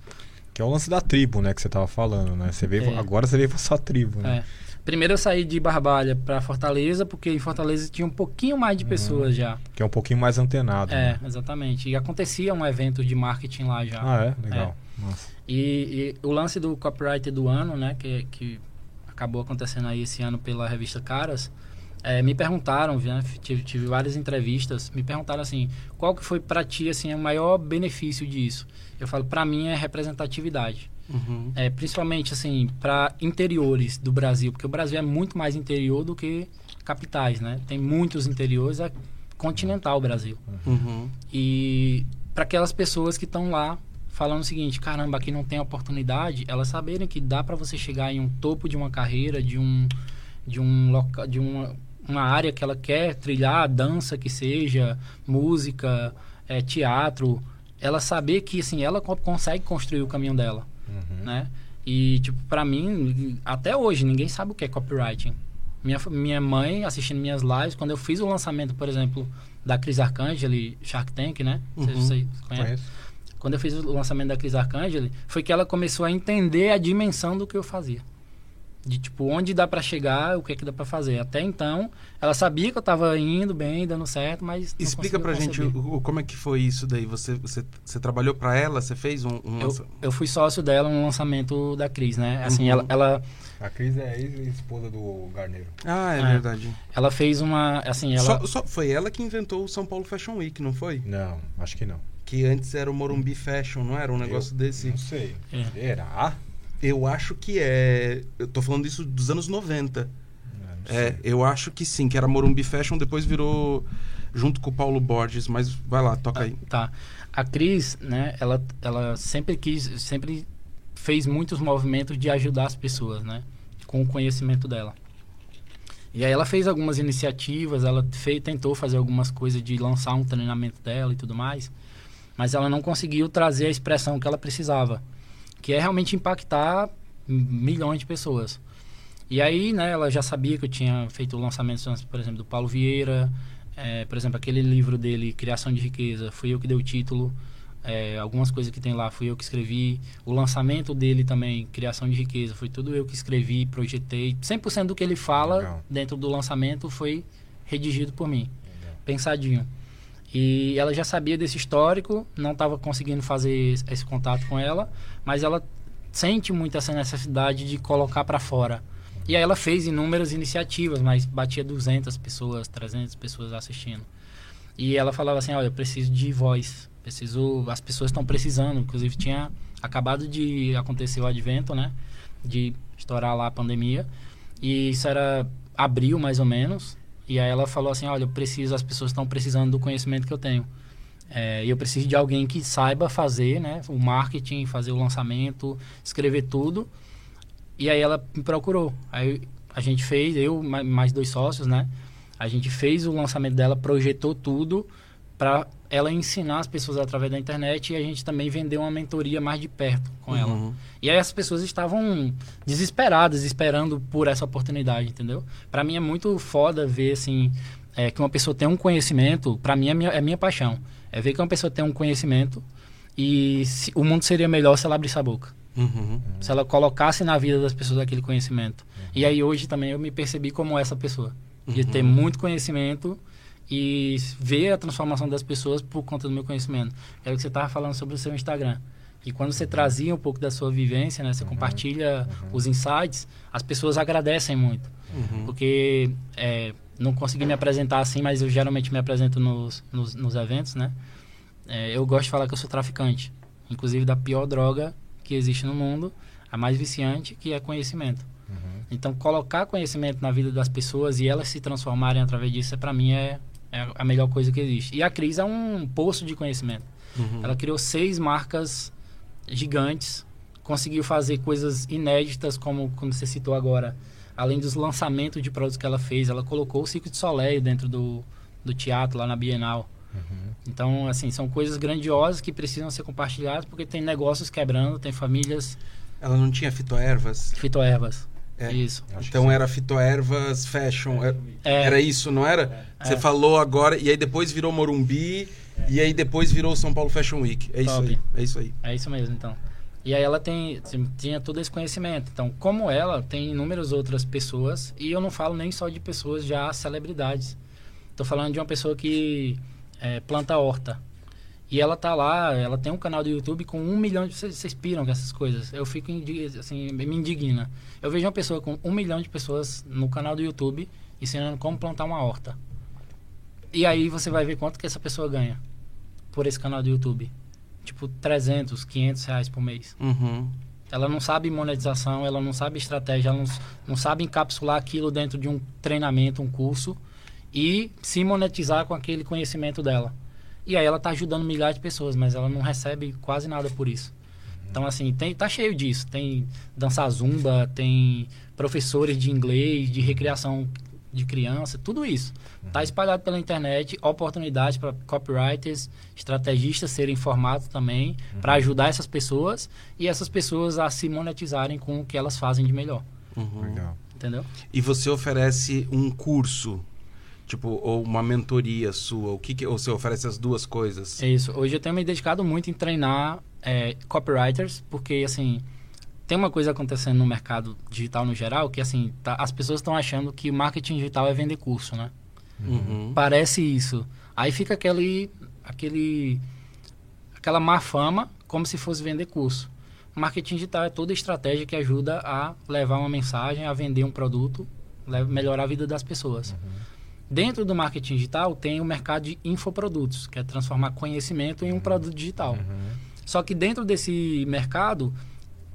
Que é o lance da tribo, né? Que você tava falando, né? Você veio, É. Agora você veio pra sua tribo, né? É. Primeiro eu saí de Barbalha pra Fortaleza, porque em Fortaleza tinha um pouquinho mais de pessoas já. Que é um pouquinho mais antenado. É, né? exatamente. E acontecia um evento de marketing lá já. Ah, é? Legal. Nossa. E, e o lance do copyright do ano, né, que, que acabou acontecendo aí esse ano pela revista Caras, é, me perguntaram, né, tive, tive várias entrevistas, me perguntaram assim, qual que foi pra ti assim o maior benefício disso? Eu falo, pra mim é representatividade. Uhum. É, principalmente assim para interiores do Brasil, porque o Brasil é muito mais interior do que capitais, né? Tem muitos interiores, é continental o Brasil. Uhum. E para aquelas pessoas que estão lá falando o seguinte, caramba, aqui não tem oportunidade, elas saberem que dá para você chegar em um topo de uma carreira, de um de um de uma uma área que ela quer trilhar, dança que seja, música, é, teatro, ela saber que assim ela co- consegue construir o caminho dela Uhum. né? E, tipo, pra mim, até hoje, ninguém sabe o que é copywriting. Minha, minha mãe, assistindo minhas lives, quando eu fiz o lançamento, por exemplo, da Cris Arcangeli, Shark Tank, né? Vocês, Uhum. vocês conhecem? Conheço. Quando eu fiz o lançamento da Cris Arcangeli, foi que ela começou a entender a dimensão do que eu fazia. De, tipo, onde dá pra chegar, o que é que dá pra fazer. Até então, ela sabia que eu tava indo bem, dando certo, mas não Explica pra gente o, como é que foi isso daí. Você, você, você trabalhou pra ela? Você fez um... um Eu, eu fui sócio dela no lançamento da Cris, né? Assim, Uhum. ela, ela A Cris é ex-esposa do Garneiro. Ah, é, É. verdade. Ela fez uma. Assim, ela. Só, só- foi ela que inventou o São Paulo Fashion Week, não foi? Não, acho que não. Que antes era o Morumbi Fashion, não era um negócio Eu desse? Não sei. É. Será? Eu acho que é. Eu tô falando isso dos anos 90. Não, não É, sei. eu acho que sim, que era Morumbi Fashion, depois virou junto com o Paulo Borges, mas vai lá, toca aí. Tá. A Cris, né, ela, ela sempre quis, sempre fez muitos movimentos de ajudar as pessoas, né? Com o conhecimento dela. E aí ela fez algumas iniciativas, ela fez, tentou fazer algumas coisas de lançar um treinamento dela e tudo mais, mas ela não conseguiu trazer a expressão que ela precisava, que é realmente impactar milhões de pessoas. E aí, né, ela já sabia que eu tinha feito lançamentos, por exemplo, do Paulo Vieira, é, por exemplo, aquele livro dele, Criação de Riqueza, fui eu que dei o título. É, algumas coisas que tem lá fui eu que escrevi. O lançamento dele também, Criação de Riqueza, foi tudo eu que escrevi, projetei. 100% do que ele fala Legal. dentro do lançamento foi redigido por mim, Legal. pensadinho. E ela já sabia desse histórico, não estava conseguindo fazer esse- contato com ela, mas ela sente muito essa necessidade de colocar para fora. E aí ela fez inúmeras iniciativas, mas batia 200 pessoas, 300 pessoas assistindo. E ela falava assim, olha, eu preciso de voz, preciso, as pessoas estão precisando, inclusive tinha acabado de acontecer o advento, né, de estourar lá a pandemia, e isso era abril mais ou menos, e aí ela falou assim, olha, eu preciso, as pessoas estão precisando do conhecimento que eu tenho. É, eu preciso de alguém que saiba fazer, né, o marketing, fazer o lançamento, escrever tudo. E aí ela me procurou. Aí a gente fez, eu ma- mais dois sócios, né? A gente fez o lançamento dela, projetou tudo para ela ensinar as pessoas através da internet e a gente também vender uma mentoria mais de perto com ela. Uhum. E aí as pessoas estavam desesperadas, esperando por essa oportunidade, entendeu? Para mim é muito foda ver assim é, que uma pessoa tem um conhecimento. Para mim é minha, é minha paixão. É ver que uma pessoa tem um conhecimento e se, o mundo seria melhor se ela abrisse a boca. Uhum. Se ela colocasse na vida das pessoas aquele conhecimento. E aí hoje também eu me percebi como essa pessoa. De ter muito conhecimento e ver a transformação das pessoas por conta do meu conhecimento. Era o que você estava falando sobre o seu Instagram. E quando você trazia um pouco da sua vivência, né, você compartilha os insights, as pessoas agradecem muito. Uhum. Porque é, não consegui me apresentar assim, mas eu geralmente me apresento nos, nos, nos eventos, né? É, eu gosto de falar que eu sou traficante. Inclusive da pior droga que existe no mundo, a mais viciante, que é conhecimento. Então, colocar conhecimento na vida das pessoas e elas se transformarem através disso, é, para mim, é, é a melhor coisa que existe. E a Cris é um poço de conhecimento. Uhum. Ela criou seis marcas gigantes, conseguiu fazer coisas inéditas, como, como você citou agora. Além dos lançamentos de produtos que ela fez, ela colocou o Ciclo de Soleil dentro do, do teatro, lá na Bienal. Então, assim, são coisas grandiosas que precisam ser compartilhadas, porque tem negócios quebrando, tem famílias Ela não tinha fitoervas? fitoervas. É. Isso. Então era fitoervas fashion. é- É. Era isso, não era? Você É. falou agora, e aí depois virou Morumbi, e aí depois virou São Paulo Fashion Week. É isso Top. aí. É isso aí. É isso mesmo, então. E aí ela tem, tinha todo esse conhecimento. Então, como ela, tem inúmeras outras pessoas, e eu não falo nem só de pessoas já celebridades. Tô falando de uma pessoa que é, planta horta. E ela tá lá, ela tem um canal do YouTube com um milhão de... Vocês, piram com essas coisas. Eu fico, assim, me indigna. Eu vejo uma pessoa com um milhão de pessoas no canal do YouTube ensinando como plantar uma horta. E aí você vai ver quanto que essa pessoa ganha por esse canal do YouTube. Tipo, 300, 500 reais por mês. Uhum. Ela não sabe monetização, ela não sabe estratégia, ela não, não sabe encapsular aquilo dentro de um treinamento, um curso e se monetizar com aquele conhecimento dela. E aí ela tá ajudando milhares de pessoas, mas ela não recebe quase nada por isso. Então, assim, tem, tá cheio disso. Tem dança zumba, tem professores de inglês, de recreação de criança, tudo isso. Tá espalhado pela internet, oportunidades para copywriters, estrategistas serem formados também, para ajudar essas pessoas e essas pessoas a se monetizarem com o que elas fazem de melhor. Uhum. Legal. Entendeu? E você oferece um curso, tipo, ou uma mentoria sua? O que, que ou você oferece as duas coisas? É isso. Hoje eu tenho me dedicado muito em treinar é, copywriters, porque assim tem uma coisa acontecendo no mercado digital no geral que assim tá- as pessoas estão achando que o marketing digital é vender curso, né? Uhum. Parece isso. Aí fica aquele aquele aquela má fama como se fosse vender curso. Marketing digital é toda estratégia que ajuda a levar uma mensagem, a vender um produto, melhorar a vida das pessoas. Dentro do marketing digital tem o mercado de infoprodutos, que é transformar conhecimento em um produto digital. Só que dentro desse mercado,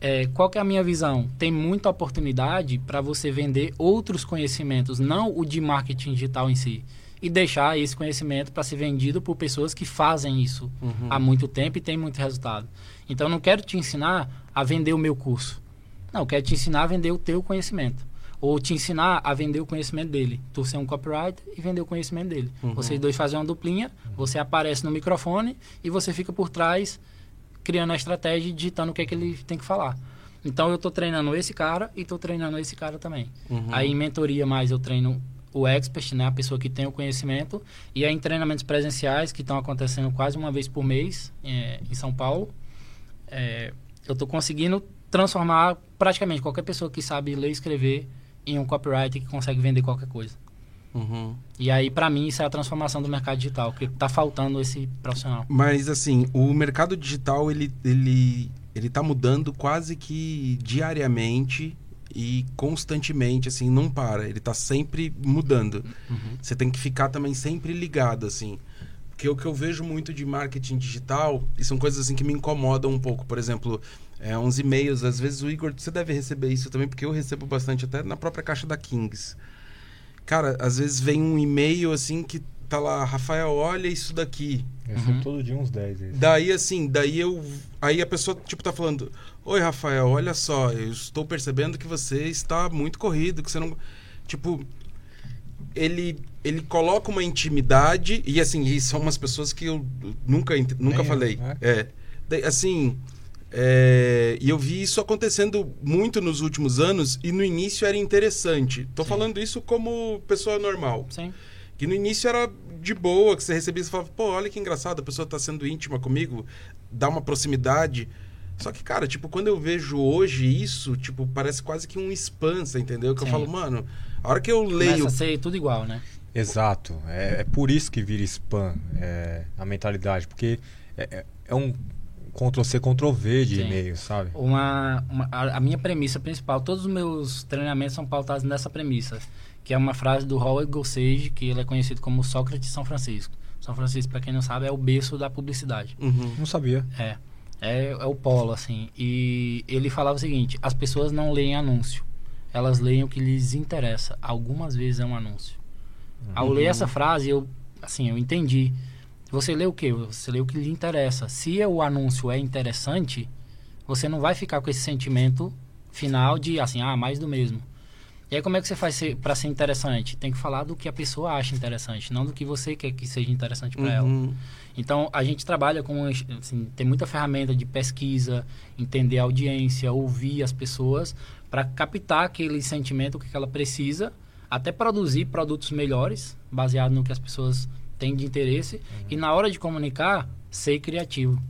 é, qual que é a minha visão? Tem muita oportunidade para você vender outros conhecimentos, não o de marketing digital em si. E deixar esse conhecimento para ser vendido por pessoas que fazem isso Uhum. há muito tempo e tem muito resultado. Então, eu não quero te ensinar a vender o meu curso. Não, eu quero te ensinar a vender o teu conhecimento. Ou te ensinar a vender o conhecimento dele. Tu ser um copywriter e vender o conhecimento dele. Uhum. Vocês dois fazem uma duplinha, você aparece no microfone e você fica por trás criando a estratégia e digitando o que, é que ele tem que falar. Então eu estou treinando esse cara e estou treinando esse cara também. Uhum. Aí em mentoria mais eu treino o expert, né, a pessoa que tem o conhecimento, e aí em treinamentos presenciais que estão acontecendo quase uma vez por mês é, em São Paulo, é, eu estou conseguindo transformar praticamente qualquer pessoa que sabe ler e escrever em um copywriter que consegue vender qualquer coisa. Uhum. E aí para mim isso é a transformação do mercado digital, que está faltando esse profissional. Mas assim, o mercado digital ele ele ele tá mudando quase que diariamente e constantemente assim, não para, ele tá sempre mudando. Você tem que ficar também sempre ligado assim. Porque o que eu vejo muito de marketing digital, e são coisas assim que me incomodam um pouco, por exemplo, é, uns e-mails, às vezes o Igor, você deve receber isso também, porque eu recebo bastante até na própria caixa da Kings. Cara, às vezes vem um e-mail assim que tá lá, Rafael, olha isso daqui. Eu recebo todo dia uns 10 vezes. Daí, assim, daí eu. Aí a pessoa, tipo, tá falando: Oi, Rafael, olha só, eu estou percebendo que você está muito corrido, que você não. Tipo. ele, ele coloca uma intimidade e assim, e são umas pessoas que eu nunca, nunca Nem eu, falei. né? É. Daí, assim, é, e eu vi isso acontecendo muito nos últimos anos e no início era interessante. Tô falando isso como pessoa normal. Sim. Que no início era de boa, que você recebia e você falava, pô, olha que engraçado, a pessoa tá sendo íntima comigo, dá uma proximidade. Só que, cara, tipo, quando eu vejo hoje isso, tipo, parece quase que um spam, você entendeu? Que eu Sim. falo, mano, a hora que eu Começa leio. a ser tudo igual, né? Exato. É, é por isso que vira spam é, a mentalidade. Porque é, é- é um Ctrl-C, Ctrl-V de Sim. e-mail, sabe? Uma, uma- a, a minha premissa principal, todos os meus treinamentos são pautados nessa premissa, que é uma frase do Howard Gossage, que ele é conhecido como Sócrates de São Francisco. São Francisco, para quem não sabe, é o berço da publicidade. Uhum. Não sabia. É, é, é o polo, assim. E ele falava o seguinte: as pessoas não leem anúncio, elas leem o que lhes interessa. Algumas vezes é um anúncio. Ao ler essa frase, eu, assim, eu entendi. Você lê o quê? Você lê o que lhe interessa. Se o anúncio é interessante, você não vai ficar com esse sentimento final de, assim, ah, mais do mesmo. E aí, como é que você faz para ser interessante? Tem que falar do que a pessoa acha interessante, não do que você quer que seja interessante para ela. Uhum. Então, a gente trabalha com, assim, tem muita ferramenta de pesquisa, entender a audiência, ouvir as pessoas, para captar aquele sentimento que ela precisa, até produzir produtos melhores, baseado no que as pessoas têm de interesse, e na hora de comunicar, ser criativo,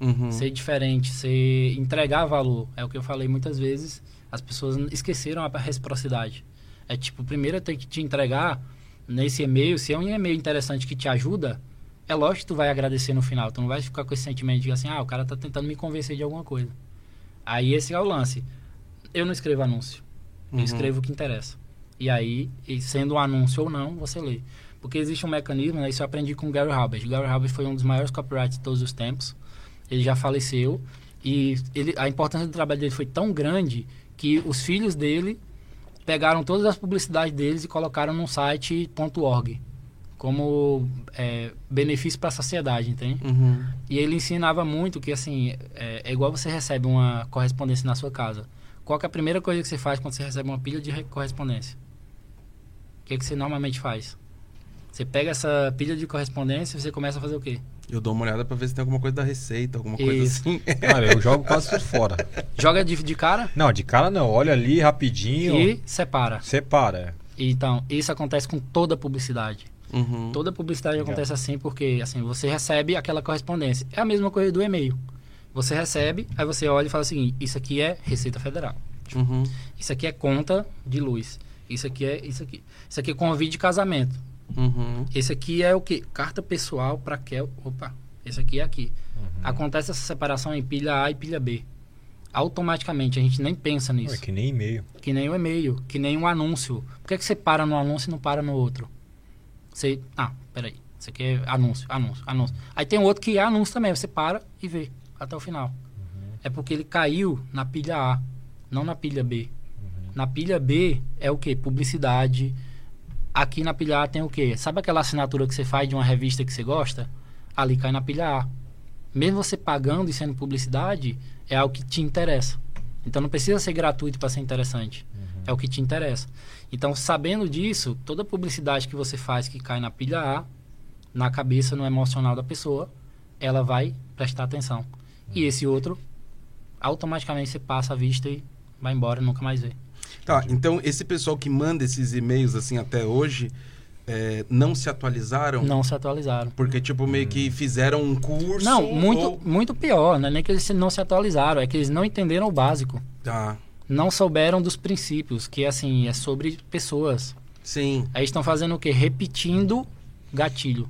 Uhum. ser diferente, ser entregar valor. É o que eu falei muitas vezes, as pessoas esqueceram a reciprocidade. É tipo, primeiro tenho que te entregar nesse e-mail, se é um e-mail interessante que te ajuda, é lógico que tu vai agradecer no final. Tu não vai ficar com esse sentimento de assim, ah, o cara tá tentando me convencer de alguma coisa. Aí esse é o lance. Eu não escrevo anúncio. Eu Uhum. escrevo o que interessa. E aí, sendo um anúncio ou não, você lê. Porque existe um mecanismo, né? Isso eu aprendi com o Gary Halbert. Gary Halbert foi um dos maiores copywriters de todos os tempos. Ele já faleceu. E ele, a importância do trabalho dele foi tão grande que os filhos dele pegaram todas as publicidades deles e colocaram num site .org como é, benefício para a sociedade, entende? Uhum. E ele ensinava muito que, assim, é, é igual você recebe uma correspondência na sua casa. Qual é a primeira coisa que você faz quando você recebe uma pilha de re- correspondência? O que, que você normalmente faz? Você pega essa pilha de correspondência e você começa a fazer o quê? Eu dou uma olhada pra ver se tem alguma coisa da receita, alguma coisa Isso. assim. Cara, eu jogo quase tudo fora. Joga de, de cara Não, de cara não. Olha ali rapidinho. e separa. Separa. Então, isso acontece com toda publicidade. Uhum. Toda publicidade Legal. acontece assim porque assim, você recebe aquela correspondência. É a mesma coisa do e-mail. Você recebe, aí você olha e fala o seguinte: isso aqui é Receita Federal. Uhum. Isso aqui é conta de luz. Isso aqui é isso aqui. Isso aqui é convite de casamento. Uhum. Esse aqui é o que? Carta pessoal para Kel. Opa, esse aqui é aqui. Acontece essa separação em pilha A e pilha B. Automaticamente, a gente nem pensa nisso. É que nem e-mail. Que nem o e-mail, que nem um anúncio. Por que, que você para no anúncio e não para no outro? Você. Ah, peraí. Isso aqui é anúncio, anúncio, anúncio. Aí tem outro que é anúncio também. Você para e vê até o final. É porque ele caiu na pilha A, não na pilha B. Na pilha B é o que? Publicidade. Aqui na pilha A tem o quê? Sabe aquela assinatura que você faz de uma revista que você gosta? Ali cai na pilha A. Mesmo você pagando e sendo publicidade, é algo que te interessa. Então não precisa ser gratuito para ser interessante. É o que te interessa. Então, sabendo disso, toda publicidade que você faz que cai na pilha A, na cabeça, no emocional da pessoa, ela vai prestar atenção. E esse outro, automaticamente você passa a vista e vai embora, nunca mais vê. Tá, então esse pessoal que manda esses e-mails assim até hoje é, não se atualizaram? Não se atualizaram. Porque, tipo, meio que fizeram um curso. Não, muito, ou- muito pior, não é nem que eles não se atualizaram, é que eles não entenderam o básico. Tá. Não souberam dos princípios, que assim, é sobre pessoas. Sim. Aí estão fazendo o quê? Repetindo gatilho.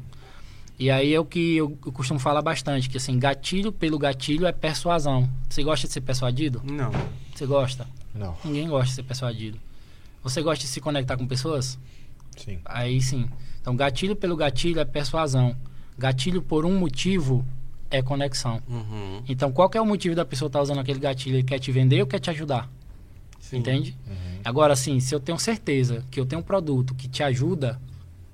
E aí é o que eu, eu costumo falar bastante, que assim, gatilho pelo gatilho é persuasão. Você gosta de ser persuadido? Não. Você gosta? Não. Ninguém gosta de ser persuadido. Você gosta de se conectar com pessoas? Sim. Aí sim. Então, gatilho pelo gatilho é persuasão. Gatilho por um motivo é conexão. Uhum. Então, qual que é o motivo da pessoa estar usando aquele gatilho? Ele quer te vender ou quer te ajudar? Sim. Entende? Agora, assim, se eu tenho certeza que eu tenho um produto que te ajuda,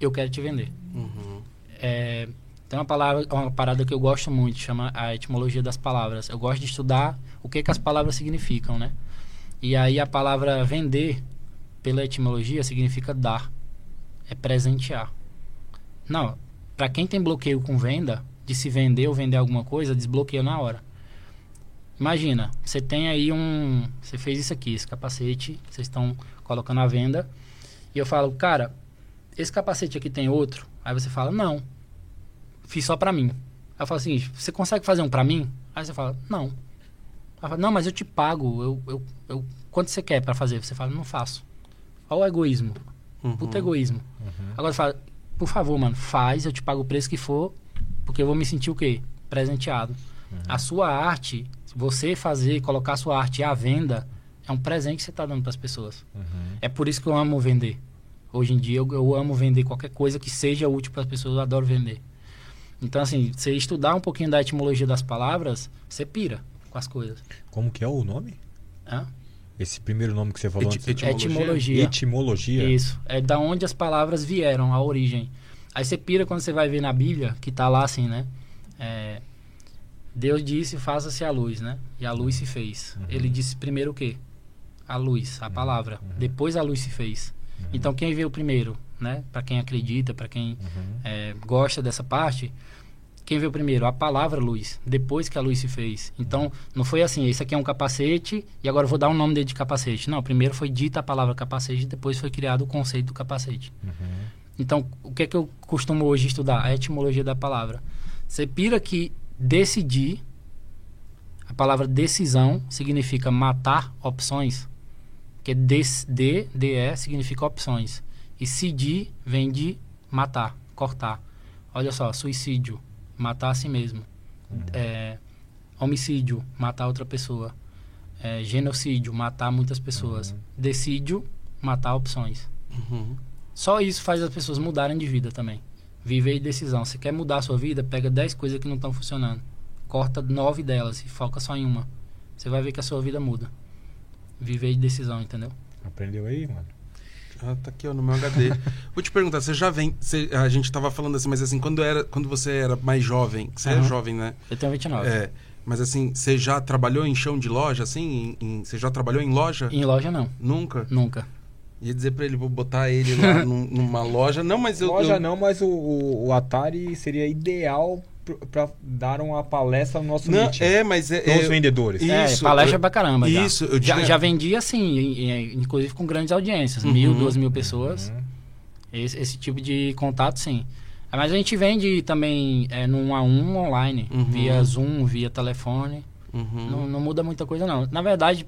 eu quero te vender. Uhum. É, tem uma palavra, uma parada que eu gosto muito, chama a etimologia das palavras. Eu gosto de estudar o que, que as palavras significam, né? E aí a palavra vender, pela etimologia, significa dar. é presentear. Não, para quem tem bloqueio com venda, de se vender ou vender alguma coisa, desbloqueia na hora. Imagina, você tem aí um. Você fez isso aqui, esse capacete, vocês estão colocando à venda. E eu falo, cara, esse capacete aqui tem outro? Aí você fala, não. Fiz só pra mim. Aí eu falo assim, você consegue fazer um pra mim? Aí você fala, não. Aí fala, não, mas eu te pago. Eu, eu, eu, quanto você quer pra fazer? Você fala, não faço. Olha o egoísmo. Uhum. Puta egoísmo. Agora você fala, por favor, mano, faz, eu te pago o preço que for, porque eu vou me sentir o quê? Presenteado. A sua arte, você fazer, colocar a sua arte à venda, é um presente que você está dando para as pessoas. Uhum. É por isso que eu amo vender. Hoje em dia eu, eu amo vender qualquer coisa que seja útil para as pessoas, eu adoro vender. Então, assim, você estudar um pouquinho da etimologia das palavras, você pira com as coisas. Como que é o nome? Hã? Esse primeiro nome que você falou Eti- antes. etimologia? Etimologia. Etimologia. Isso. É da onde as palavras vieram, a origem. Aí você pira quando você vai ver na Bíblia, que tá lá assim, né? É, Deus disse, faça-se a luz, né? E a luz se fez. Uhum. Ele disse primeiro o quê? A luz, a palavra. Depois a luz se fez. Então quem veio primeiro, né? Para quem acredita, para quem Uhum. é, gosta dessa parte, quem veio primeiro? A palavra luz, depois que a luz se fez. Então, não foi assim, esse aqui é um capacete e agora eu vou dar um nome dele de capacete. Não, primeiro foi dita a palavra capacete, depois foi criado o conceito do capacete. Uhum. Então, o que é que eu costumo hoje estudar? A etimologia da palavra. Você pira que decidir, a palavra decisão significa matar opções, que des, de, de, significa opções. E cidir vem de matar, cortar. Olha só, suicídio, matar a si mesmo. É, homicídio, matar outra pessoa. É, genocídio, matar muitas pessoas. Decídio, matar opções. Uhum. Só isso faz as pessoas mudarem de vida também. Viver e decisão. Você quer mudar a sua vida, pega 10 coisas que não estão funcionando. Corta nove delas e foca só em uma. Você vai ver que a sua vida muda. Viver e decisão, entendeu? Aprendeu aí, mano? Ah, tá aqui ó, no meu HD. Vou te perguntar, você já vem. você- a gente tava falando assim, mas assim, quando, era, quando você era mais jovem, você é Aham. jovem, né? Eu tenho 29. É. Mas assim, você já trabalhou em chão de loja, assim? Em- em- você já trabalhou em loja? Em loja, não. Nunca? Nunca. Ia dizer pra ele, vou botar ele lá num- numa loja. Não, mas eu. Loja eu- não, mas o, o Atari seria ideal pra dar uma palestra no nosso Não, meeting. é, mas é. Para os é- vendedores. Isso, é, palestra eu- pra caramba. já. Isso, eu já, tinha- já vendi assim, em- inclusive com grandes audiências. Uhum. Mil, duas mil pessoas. Uhum. Esse, esse tipo de contato, sim. Mas a gente vende também é, no 1 a 1 online, Uhum. via Zoom, via telefone. Uhum. Não, não muda muita coisa, não. Na verdade,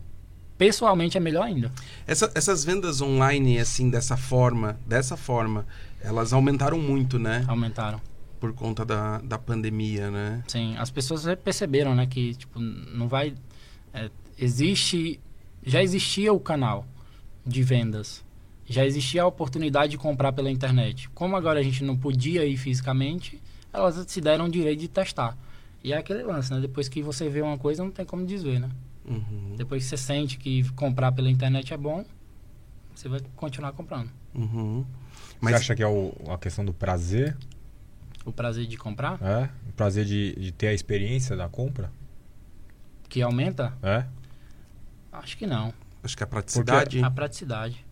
pessoalmente é melhor ainda. Essa- essas vendas online, assim, dessa forma, dessa forma, elas aumentaram muito, né? Aumentaram. Por conta da, da pandemia, né? Sim, as pessoas perceberam, né, que tipo, não vai é, existe já existia o canal de vendas. Já existia a oportunidade de comprar pela internet. Como agora a gente não podia ir fisicamente, elas se deram o direito de testar. E é aquele lance, né? Depois que você vê uma coisa, não tem como desver, né? Uhum. Depois que você sente que comprar pela internet é bom, você vai continuar comprando. Uhum. Você Mas acha que é o- a questão do prazer? O prazer de comprar, É? O prazer de, de ter a experiência da compra? que aumenta, É? acho que não. acho que a praticidade. A praticidade.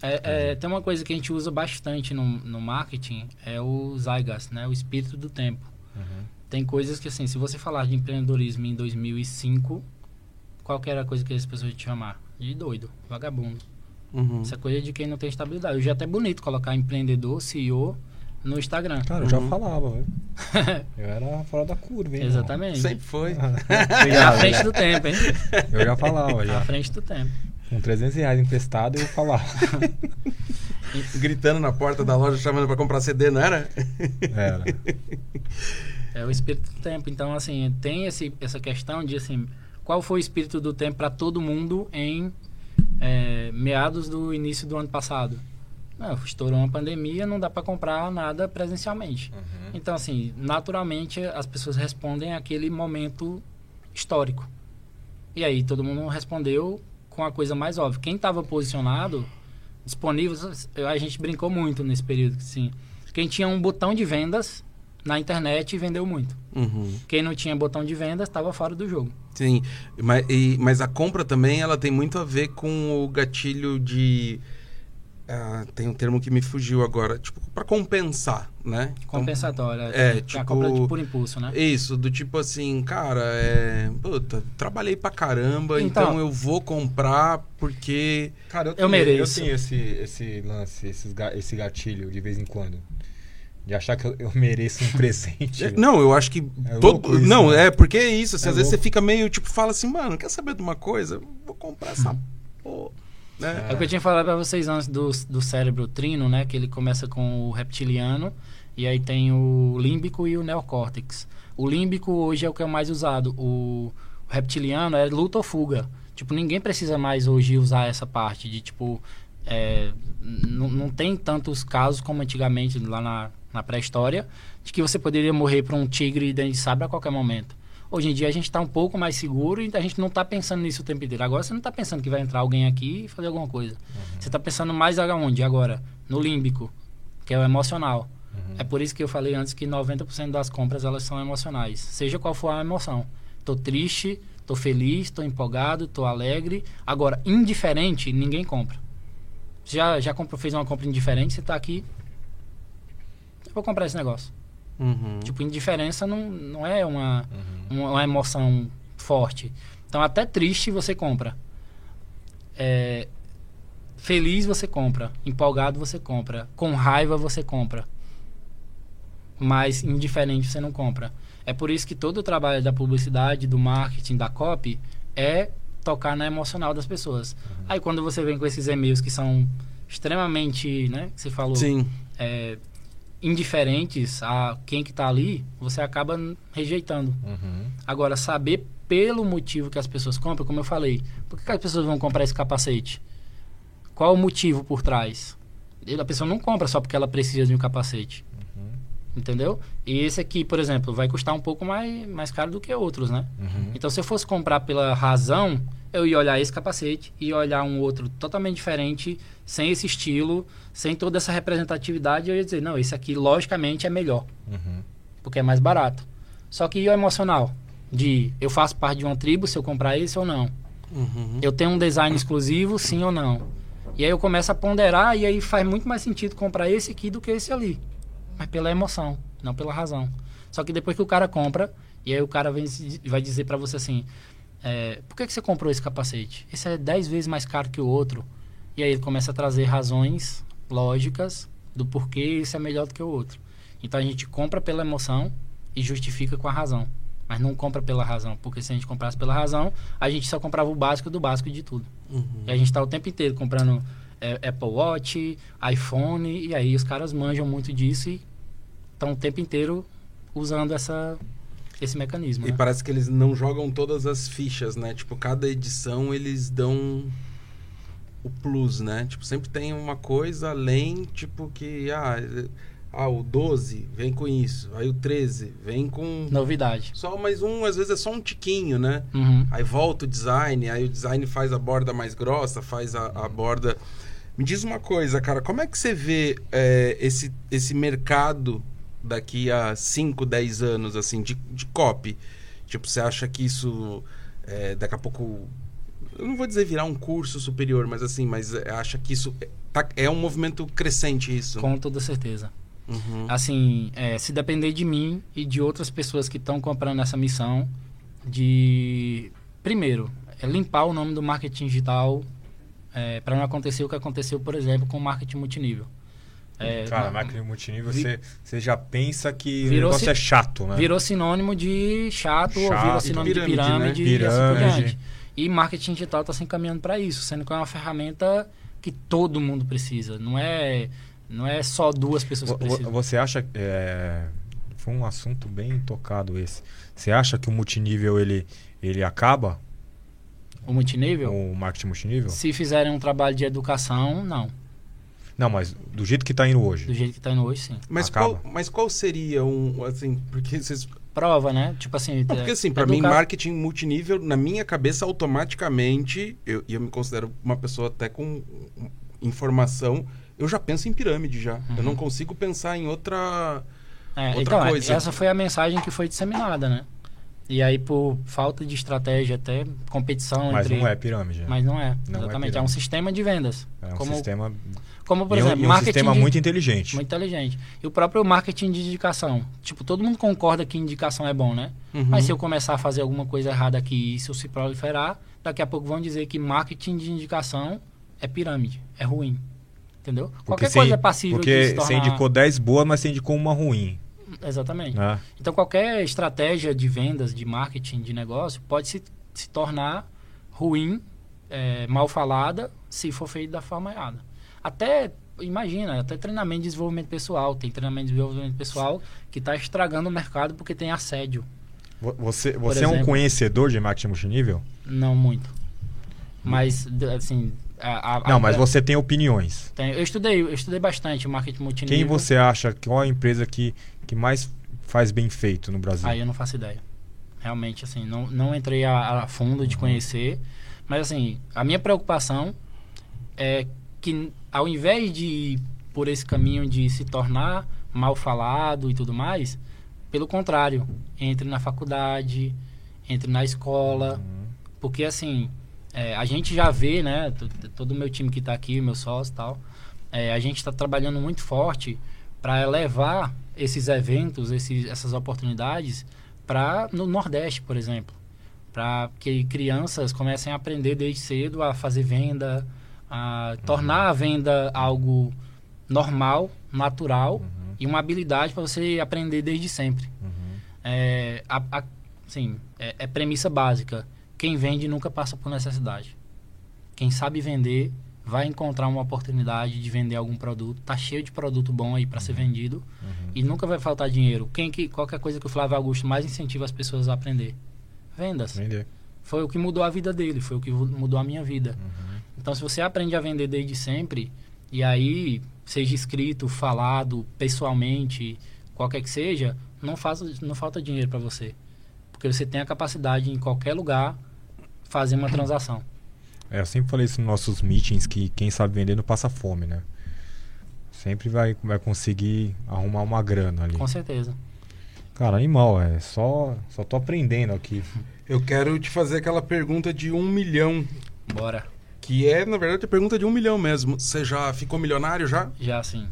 É, é, tem uma coisa que a gente usa bastante no, no marketing, é o Zygas, né? O espírito do tempo. Uhum. Tem coisas que, assim, se você falar de empreendedorismo em 2005, qual que era a coisa que as pessoas iam te chamar? De doido, vagabundo. Uhum. Isso é coisa de quem não tem estabilidade. Hoje é até bonito colocar empreendedor, CEO no Instagram. Cara, eu já Uhum. falava, velho. Eu era fora da curva, hein? Exatamente. Sempre foi. É à Obrigado, frente do tempo, hein? Eu já falava, À já. frente do tempo. Com 300 reais emprestado, eu falava. Gritando na porta da loja, chamando pra comprar CD, não era? Era. É o espírito do tempo. Então, assim, tem esse, essa questão de, assim, qual foi o espírito do tempo para todo mundo em é, meados do início do ano passado? Não, estourou uma pandemia, não dá para comprar nada presencialmente. Então, assim, naturalmente as pessoas respondem àquele momento histórico. E aí todo mundo respondeu com a coisa mais óbvia. Quem estava posicionado, disponível, a gente brincou muito nesse período, sim. Quem tinha um botão de vendas na internet vendeu muito. Uhum. Quem não tinha botão de vendas estava fora do jogo. Sim, mas, e- mas a compra também ela tem muito a ver com o gatilho de ah, tem um termo que me fugiu agora, tipo, para compensar, né? Então, Compensatória. É, a tipo- compra de por impulso, né? Isso, do tipo assim, cara, é. Puta, trabalhei pra caramba, então, Então- eu vou comprar porque. Cara, eu, Eu tenho, mereço. Eu tenho esse, esse lance, esses esse gatilho de vez em quando. De achar que eu, eu mereço um presente. É, Não, eu acho que. É todo... louco isso, não, né? é porque é isso. Assim, É às vezes você louco. fica meio, tipo, fala assim, mano, quer saber de uma coisa? Vou comprar essa Uhum. porra. Né? É o que eu tinha falado pra vocês antes do, do cérebro trino, né? Que ele começa com o reptiliano e aí tem o límbico e o neocórtex. O límbico hoje é o que é mais usado. O reptiliano é luta ou fuga. Tipo, ninguém precisa mais hoje usar essa parte de, tipo... é, não tem tantos casos como antigamente lá na, na pré-história de que você poderia morrer para um tigre dente de sabre a qualquer momento. Hoje em dia a gente está um pouco mais seguro e a gente não está pensando nisso o tempo inteiro. Agora você não está pensando que vai entrar alguém aqui e fazer alguma coisa. Você está pensando mais aonde agora? No límbico, que é o emocional. É por isso que eu falei antes que 90% das compras elas são emocionais. Seja qual for a emoção. Tô triste, tô feliz, tô empolgado, tô alegre. Agora, indiferente, ninguém compra. Já, já comprou, fez uma compra indiferente, você tá aqui. Eu vou comprar esse negócio. Uhum. Tipo, indiferença não, não é uma, Uhum. uma, emoção forte. Então, até triste você compra. É, feliz você compra. Empolgado você compra. Com raiva você compra. Mas indiferente você não compra. É por isso que todo o trabalho da publicidade, do marketing, da copy é tocar na emocional das pessoas. Aí quando você vem com esses e-mails que são extremamente, né, que você falou, Sim. é, indiferentes a quem que tá ali, você acaba rejeitando. Uhum. Agora, saber pelo motivo que as pessoas compram, como eu falei, por que, que as pessoas vão comprar esse capacete? Qual o motivo por trás? A pessoa não compra só porque ela precisa de um capacete. Uhum. Entendeu? E esse aqui, por exemplo, vai custar um pouco mais, mais caro do que outros, né? Uhum. Então, se eu fosse comprar pela razão, eu ia olhar esse capacete e olhar um outro totalmente diferente, sem esse estilo, sem toda essa representatividade, eu ia dizer, não, esse aqui logicamente é melhor, Uhum. porque é mais barato. Só que e o emocional? De eu faço parte de uma tribo se eu comprar esse ou não? Uhum. Eu tenho um design exclusivo, sim ou não? E aí eu começo a ponderar e aí faz muito mais sentido comprar esse aqui do que esse ali. Mas pela emoção, não pela razão. Só que depois que o cara compra, e aí o cara vem, vai dizer pra você assim: é, por que, que você comprou esse capacete? Esse é 10 vezes mais caro que o outro. E aí ele começa a trazer razões lógicas do porquê esse é melhor do que o outro. Então a gente compra pela emoção e justifica com a razão. Mas não compra pela razão, porque se a gente comprasse pela razão, a gente só comprava o básico do básico de tudo. Uhum. E a gente tá o tempo inteiro comprando é, Apple Watch, iPhone, e aí os caras manjam muito disso e estão o tempo inteiro usando essa, esse mecanismo. E né? parece que eles não jogam todas as fichas, né? Tipo, cada edição eles dão o plus, né? Tipo, sempre tem uma coisa além, tipo, que. Ah, eh, ah, o 12 vem com isso. Aí o 13 vem com. Novidade. Só mais um, às vezes é só um tiquinho, né? Uhum. Aí volta o design, aí o design faz a borda mais grossa, faz a, a borda. Me diz uma coisa, cara, como é que você vê é, esse, esse mercado daqui a 5, 10 anos, assim, de, de copy? Tipo, você acha que isso é, daqui a pouco. Eu não vou dizer virar um curso superior, mas assim, mas é, acha que isso é, tá- é um movimento crescente isso? Com toda certeza. Uhum. Assim, é, se depender de mim e de outras pessoas que estão comprando essa missão, de primeiro, é limpar o nome do marketing digital para não acontecer o que aconteceu, por exemplo, com o marketing multinível. É, Cara, ma- máquina multinível, vi- você, você já pensa que o Virou negócio si- é chato, né? Virou sinônimo de chato, ou Chato. virou E sinônimo pirâmide, de pirâmide, né? e assim por Pirâmide. E marketing digital está se encaminhando para isso, sendo que é uma ferramenta que todo mundo precisa. Não é, não é só duas pessoas que precisam. Você acha é, foi um assunto bem tocado esse. Você acha que o multinível ele ele acaba O multinível, o marketing multinível? se fizerem um trabalho de educação, não. Não, mas do jeito que está indo hoje. Do jeito que está indo hoje, sim. Mas, Acaba. qual, mas qual seria um. Assim, porque vocês Prova, né? Tipo assim. Não, porque é, assim, pra mim, educar- marketing multinível, na minha cabeça, automaticamente, eu, e eu me considero uma pessoa até com informação, eu já penso em pirâmide já. Eu não consigo pensar em outra. É, outra então, é, coisa. essa foi a mensagem que foi disseminada, né? E aí, por falta de estratégia, até competição Mas entre. não é pirâmide. né? Mas não é. Não é exatamente. É, um pirâmide. sistema de vendas. É um como, sistema. Como, por e, um- exemplo, e um marketing sistema de- muito inteligente. muito inteligente. E o próprio marketing de indicação. Tipo, todo mundo concorda que indicação é bom, né? Uhum. Mas se eu começar a fazer alguma coisa errada aqui e se eu se proliferar, daqui a pouco vão dizer que marketing de indicação é pirâmide, é ruim. Entendeu? Qualquer você- coisa é passível porque de se tornar... você indicou 10 boas, mas você indicou uma ruim. Exatamente. Né? Então, qualquer estratégia de vendas, de marketing, de negócio, pode se, se tornar ruim, é, mal falada, se for feito da forma errada. Até, imagina, até treinamento de desenvolvimento pessoal. Tem treinamento de desenvolvimento pessoal que está estragando o mercado porque tem assédio. Vo- Você, você é um conhecedor de marketing multinível? Não muito. Mas, assim... A, a- Não, a- mas você tem opiniões. tem- eu estudei, eu estudei bastante marketing multinível. Quem você acha, qual a empresa que, que mais faz bem feito no Brasil? Aí eu não faço ideia. Realmente, assim, não, não entrei a, a fundo de conhecer. Mas, assim, a minha preocupação é que, ao invés de ir por esse caminho de se tornar mal falado e tudo mais, pelo contrário, entre na faculdade, entre na escola. Porque, assim, é, a gente já vê, né? Todo o meu time que está aqui, meu sócio e tal, é, a gente está trabalhando muito forte para levar esses eventos, esses, essas oportunidades para no Nordeste, por exemplo, para que crianças comecem a aprender desde cedo a fazer venda, a tornar a venda algo normal, natural e uma habilidade para você aprender desde sempre. É, a, a- sim, é, é premissa básica. Quem vende nunca passa por necessidade. Quem sabe vender vai encontrar uma oportunidade de vender algum produto. Tá cheio de produto bom aí para ser vendido e nunca vai faltar dinheiro. Quem que qualquer coisa que o Flávio Augusto mais incentiva as pessoas a aprender? Vendas. Vender. Foi o que mudou a vida dele, foi o que mudou a minha vida. Então, se você aprende a vender desde sempre, e aí, seja escrito, falado, pessoalmente, qualquer que seja, não, faz, não falta dinheiro para você. Porque você tem a capacidade, em qualquer lugar, fazer uma transação. É, eu sempre falei isso nos nossos meetings, que quem sabe vender não passa fome, né? Sempre vai, vai conseguir arrumar uma grana ali. Com certeza. Cara, animal, é só, só tô aprendendo aqui. Eu quero te fazer aquela pergunta de um milhão. Bora. Que é, na verdade, a pergunta de um milhão mesmo. Você já ficou milionário já? Já assim,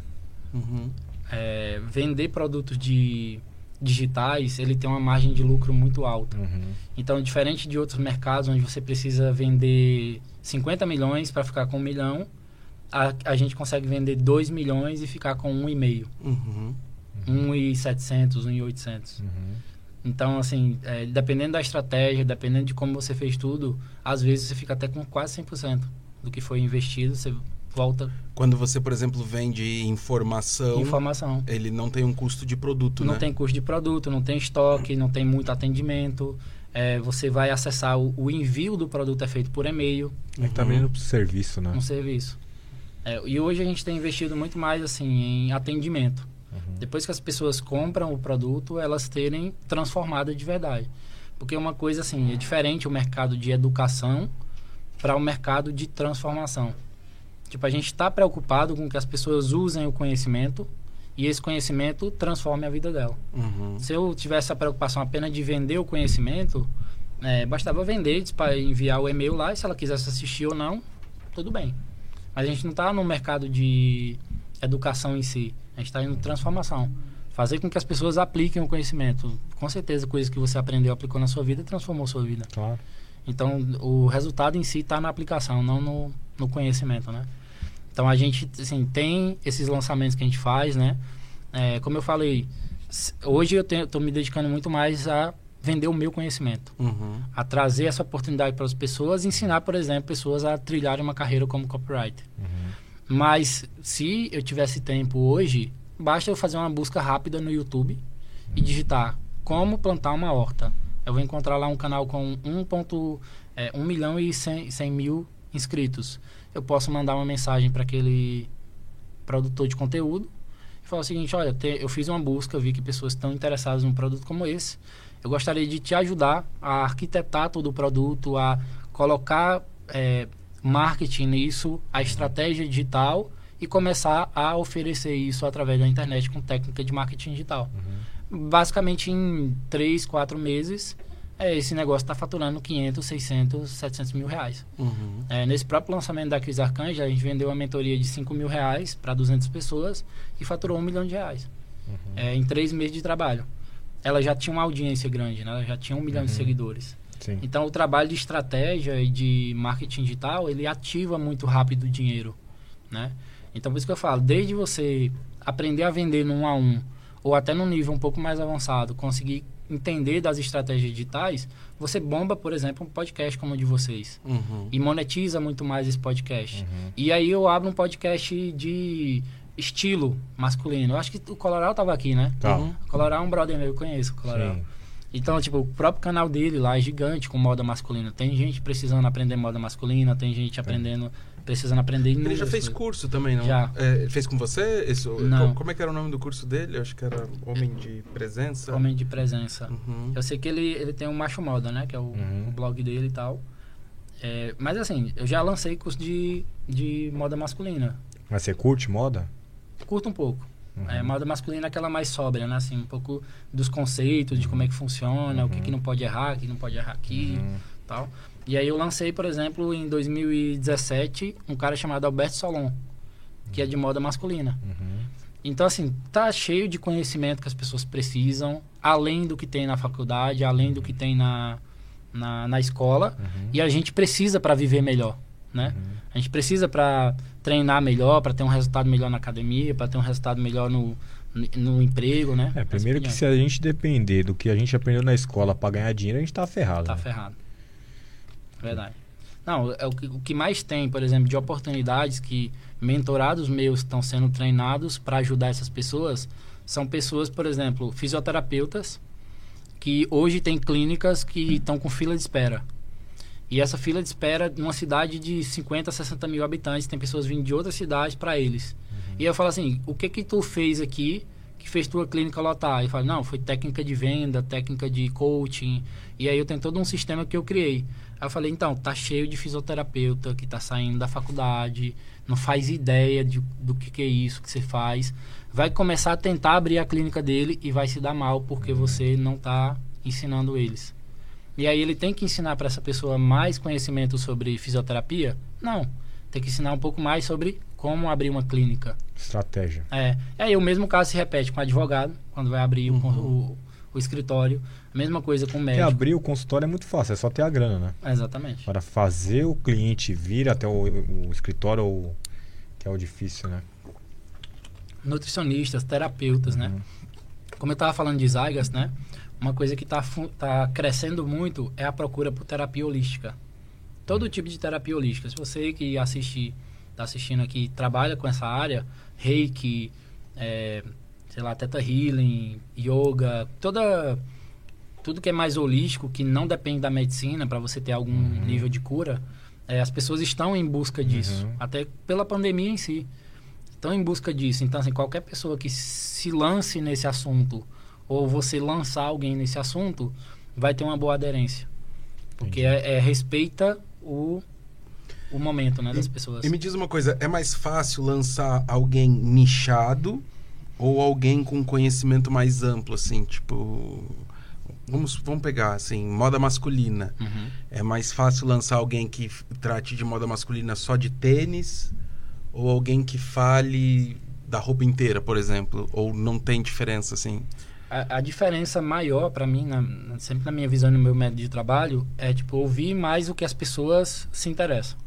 Uhum. é, vender produtos de digitais, ele tem uma margem de lucro muito alta. Uhum. Então, diferente de outros mercados onde você precisa vender 50 milhões para ficar com um milhão, a, a gente consegue vender 2 milhões e ficar com um e meio, Uhum. 1,700, 1,800. Uhum. Então, assim, é, dependendo da estratégia, dependendo de como você fez tudo, às vezes você fica até com quase 100% do que foi investido, você volta Quando você, por exemplo, vende informação, informação. ele não tem um custo de produto, Não né? tem custo de produto, não tem estoque, não tem muito atendimento. É, você vai acessar o, o envio do produto é feito por e-mail. É tá vendendo pro serviço, né? um serviço. É, e hoje a gente tem investido muito mais assim em atendimento. Depois que as pessoas compram o produto, elas terem transformado de verdade. Porque uma coisa assim, é diferente o mercado de educação para o mercado de transformação. Tipo, a gente está preocupado com que as pessoas usem o conhecimento e esse conhecimento transforme a vida dela. Uhum. Se eu tivesse a preocupação apenas de vender o conhecimento, é, bastava vender, para enviar o e-mail lá e se ela quisesse assistir ou não, tudo bem. Mas a gente não está no mercado de educação em si, a gente está em transformação. Fazer com que as pessoas apliquem o conhecimento. Com certeza, coisas que você aprendeu, aplicou na sua vida, transformou sua vida. Claro. Então, o resultado em si está na aplicação, não no, no conhecimento, né? Então, a gente, assim, tem esses lançamentos que a gente faz, né? É, como eu falei, hoje eu estou me dedicando muito mais a vender o meu conhecimento, Uhum. a trazer essa oportunidade para as pessoas, ensinar, por exemplo, pessoas a trilharem uma carreira como copywriter. Mas, se eu tivesse tempo hoje, basta eu fazer uma busca rápida no YouTube e digitar como plantar uma horta. Eu vou encontrar lá um canal com 1, ponto, é, 1 milhão e 100, 100 mil inscritos. Eu posso mandar uma mensagem para aquele produtor de conteúdo e falar o seguinte: olha, te- eu fiz uma busca, vi que pessoas estão interessadas num produto como esse. Eu gostaria de te ajudar a arquitetar todo o produto, a colocar é, marketing nisso, a estratégia digital e começar a oferecer isso através da internet com técnica de marketing digital. Basicamente, em três, quatro meses, é, esse negócio está faturando 500, 600, 700 mil reais. Uhum. É, nesse próprio lançamento da Cris Arcanja, a gente vendeu uma mentoria de 5 mil reais para 200 pessoas e faturou um milhão de reais. É, em três meses de trabalho. Ela já tinha uma audiência grande, né? Ela já tinha um milhão de Uhum. seguidores. Sim. Então, o trabalho de estratégia e de marketing digital, ele ativa muito rápido o dinheiro, né? Então, por isso que eu falo, desde você aprender a vender no a um, ou até num nível um pouco mais avançado, conseguir entender das estratégias digitais, você bomba, por exemplo, um podcast como o de vocês. Uhum. E monetiza muito mais esse podcast. Uhum. E aí eu abro um podcast de estilo masculino. Eu acho que o Coloral tava aqui, né? Tá. Uhum. O Coloral é um brother meu, eu conheço o Coloral. Sim. Então, tipo, o próprio canal dele lá é gigante com moda masculina. Tem gente precisando aprender moda masculina, tem gente aprendendo, precisando aprender Ele já fez coisas. curso também, não? Já. É, ele fez com você? Esse, Não. co- Como é que era o nome do curso dele? Eu acho que era Homem de Presença. Homem de presença. Uhum. Eu sei que ele, ele tem o Macho Moda, né? Que é o, Uhum. o blog dele e tal. É, mas assim, eu já lancei curso de, de moda masculina. Mas você curte moda? Curto um pouco. Uhum. É, moda masculina é aquela mais sóbria, né? Assim, um pouco dos conceitos, de como é que funciona, o que, que não pode errar, o que não pode errar aqui Uhum. tal. E aí eu lancei, por exemplo, em 2017, um cara chamado Alberto Solon, que é de moda masculina. Uhum. Então, assim, tá cheio de conhecimento que as pessoas precisam, além do que tem na faculdade, além do que tem na, na, na escola. Uhum. E a gente precisa para viver melhor, né? Uhum. A gente precisa para treinar melhor, para ter um resultado melhor na academia, para ter um resultado melhor no, no emprego, né? É, Assim primeiro que se a gente depender do que a gente aprendeu na escola pra ganhar dinheiro, a gente tá ferrado. Tá né? ferrado. Verdade. Não, é o que, o que mais tem, por exemplo, de oportunidades que mentorados meus estão sendo treinados para ajudar essas pessoas são pessoas, por exemplo, fisioterapeutas que hoje tem clínicas que estão com fila de espera. E essa fila de espera, numa cidade de 50, 60 mil habitantes, tem pessoas vindo de outras cidades para eles. E eu falo assim, o que que tu fez aqui que fez tua clínica lotar? E fala, não, foi técnica de venda, técnica de coaching. E aí eu tenho todo um sistema que eu criei. Aí eu falei, então, tá cheio de fisioterapeuta que tá saindo da faculdade, não faz ideia de, do que, que é isso que você faz. Vai começar a tentar abrir a clínica dele e vai se dar mal porque você não tá ensinando eles. E aí ele tem que ensinar para essa pessoa mais conhecimento sobre fisioterapia? Não. Tem que ensinar um pouco mais sobre como abrir uma clínica. Estratégia. É. E aí o mesmo caso se repete com o advogado, quando vai abrir o, o, o escritório. A mesma coisa com o Porque médico. abrir o consultório é muito fácil, é só ter a grana, né? Exatamente. Para fazer o cliente vir até o, o escritório, o- que é o difícil, né? Nutricionistas, terapeutas, né? Uhum. Como eu estava falando de Zygas, né? Uma coisa que está tá crescendo muito é a procura por terapia holística. Todo tipo de terapia holística. Se você que assiste, está assistindo aqui, trabalha com essa área, reiki, é, sei lá, teta healing, yoga, toda tudo que é mais holístico, que não depende da medicina para você ter algum nível de cura, é, as pessoas estão em busca disso, Uhum. até pela pandemia em si. Estão em busca disso. Então, assim, qualquer pessoa que se lance nesse assunto, ou você lançar alguém nesse assunto, vai ter uma boa aderência. Porque é, é- respeita o, o momento né, das pessoas. E me diz uma coisa, é mais fácil lançar alguém nichado ou alguém com conhecimento mais amplo, assim, tipo... Vamos, vamos pegar, assim, moda masculina. Uhum. É mais fácil lançar alguém que trate de moda masculina só de tênis ou alguém que fale da roupa inteira, por exemplo? Ou não tem diferença, assim? A, a diferença maior para mim, na- na- sempre na minha visão e no meu método de trabalho, é tipo ouvir mais o que as pessoas se interessam.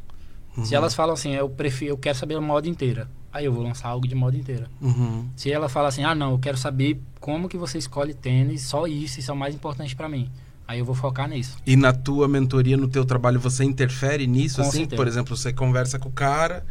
Se Uhum. elas falam assim, eu prefiro, eu quero saber a moda inteira, aí eu vou lançar algo de moda inteira. Uhum. Se ela fala assim, ah não, eu quero saber como que você escolhe tênis, só isso, isso é o mais importante para mim. Aí eu vou focar nisso. E na tua mentoria, no teu trabalho, você interfere nisso, Com assim? certeza. Por exemplo, você conversa com o cara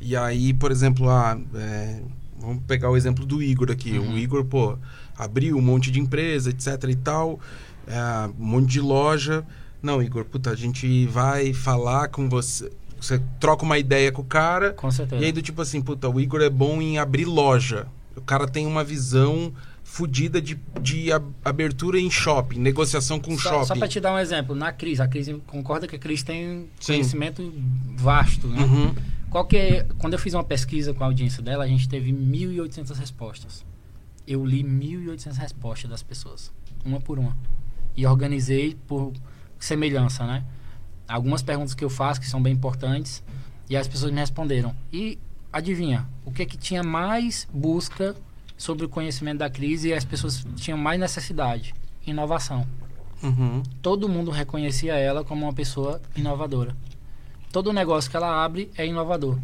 e aí, por exemplo, ah, é, vamos pegar o exemplo do Igor aqui. Uhum. O Igor, pô, abriu um monte de empresa, etc e tal, é, um monte de loja. Não, Igor, puta, a gente vai falar com você. Você troca uma ideia com o cara Com certeza. e aí do tipo assim, puta, o Igor é bom em abrir loja. O cara tem uma visão fodida de, de ab- abertura em shopping, negociação com só, shopping. só para te dar um exemplo, na Cris, a Cris concorda que a Cris tem Sim. conhecimento vasto, né? Uhum. Qual que é- quando eu fiz uma pesquisa com a audiência dela, a gente teve 1.800 respostas. Eu li 1.800 respostas das pessoas, uma por uma. e organizei por semelhança, né? Algumas perguntas que eu faço que são bem importantes e as pessoas me responderam. E adivinha, o que que tinha mais busca sobre o conhecimento da crise e as pessoas tinham mais necessidade? Inovação. Uhum. Todo mundo reconhecia ela como uma pessoa inovadora. Todo negócio que ela abre é inovador.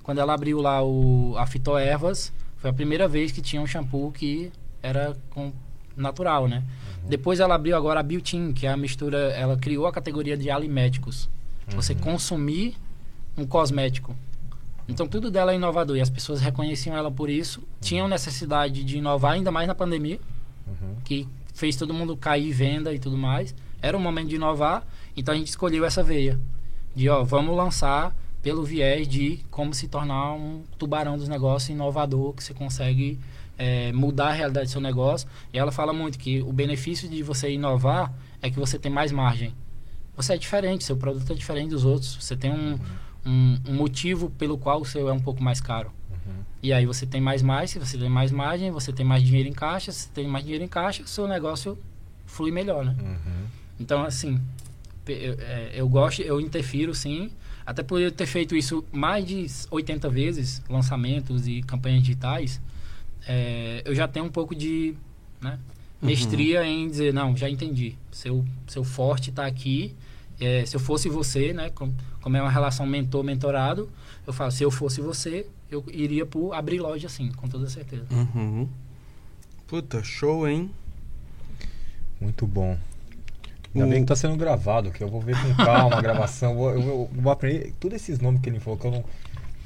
Quando ela abriu lá o, a Fitoervas, foi a primeira vez que tinha um shampoo que era com natural, né? Depois ela abriu agora a Biotin, que é a mistura, ela criou a categoria de aliméticos. Você consumir um cosmético. Então tudo dela é inovador e as pessoas reconheciam ela por isso. Tinham necessidade de inovar ainda mais na pandemia, Uhum. que fez todo mundo cair venda e tudo mais. Era o momento de inovar, então a gente escolheu essa veia de ó, vamos lançar pelo viés de como se tornar um tubarão dos negócios inovador que você consegue é, mudar a realidade do seu negócio. E ela fala muito que o benefício de você inovar é que você tem mais margem. Você é diferente, seu produto é diferente dos outros. Você tem um, um, um motivo pelo qual o seu é um pouco mais caro. E aí você tem mais margem, se você tem mais margem, você tem mais dinheiro em caixa, se você tem mais dinheiro em caixa, seu negócio flui melhor, né? Uhum. Então, assim, eu, é, eu gosto, eu interfiro sim, até por eu ter feito isso mais de 80 vezes, lançamentos e campanhas digitais, é, eu já tenho um pouco de né, mestria em dizer, não, já entendi, seu, seu forte está aqui, é, se eu fosse você, né, com- como é uma relação mentor-mentorado, eu falo, se eu fosse você, eu iria por abrir loja assim, com toda certeza. Uhum. Puta, show, hein? Muito bom. Ainda O- bem que tá sendo gravado, que eu vou ver com calma a gravação. Vou- Eu, vou- vou aprender todos esses nomes que ele falou que eu não,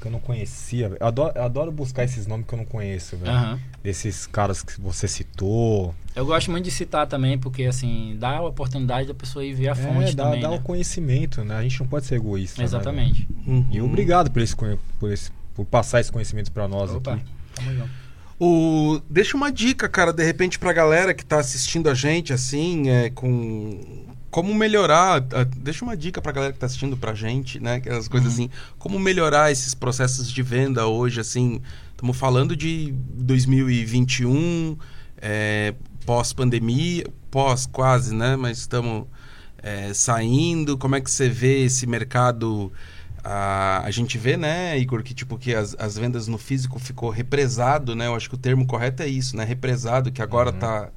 que eu não conhecia. Eu adoro, eu adoro buscar esses nomes que eu não conheço, velho. Aham. Desses caras que você citou. Eu gosto muito de citar também, porque assim, dá a oportunidade da pessoa ir ver a fonte é, dá, também. dá né? o conhecimento, né? A gente não pode ser egoísta. né, Exatamente. Uhum. velho? e obrigado por, esse, por, esse, por passar esse conhecimento pra nós Opa, aqui. tamo junto. O... Deixa uma dica, cara, de repente pra galera que tá assistindo a gente, assim, é, com... Como melhorar... Deixa uma dica pra galera que tá assistindo pra gente, né? Aquelas coisas assim. Como melhorar esses processos de venda hoje, assim... Estamos falando de 2021, é, pós-pandemia, pós quase, né? Mas estamos é, saindo. Como é que você vê esse mercado... A, a gente vê, né, Igor, que tipo que as, as vendas no físico ficou represado, né? Eu acho que o termo correto é isso, né? Represado, que agora tá,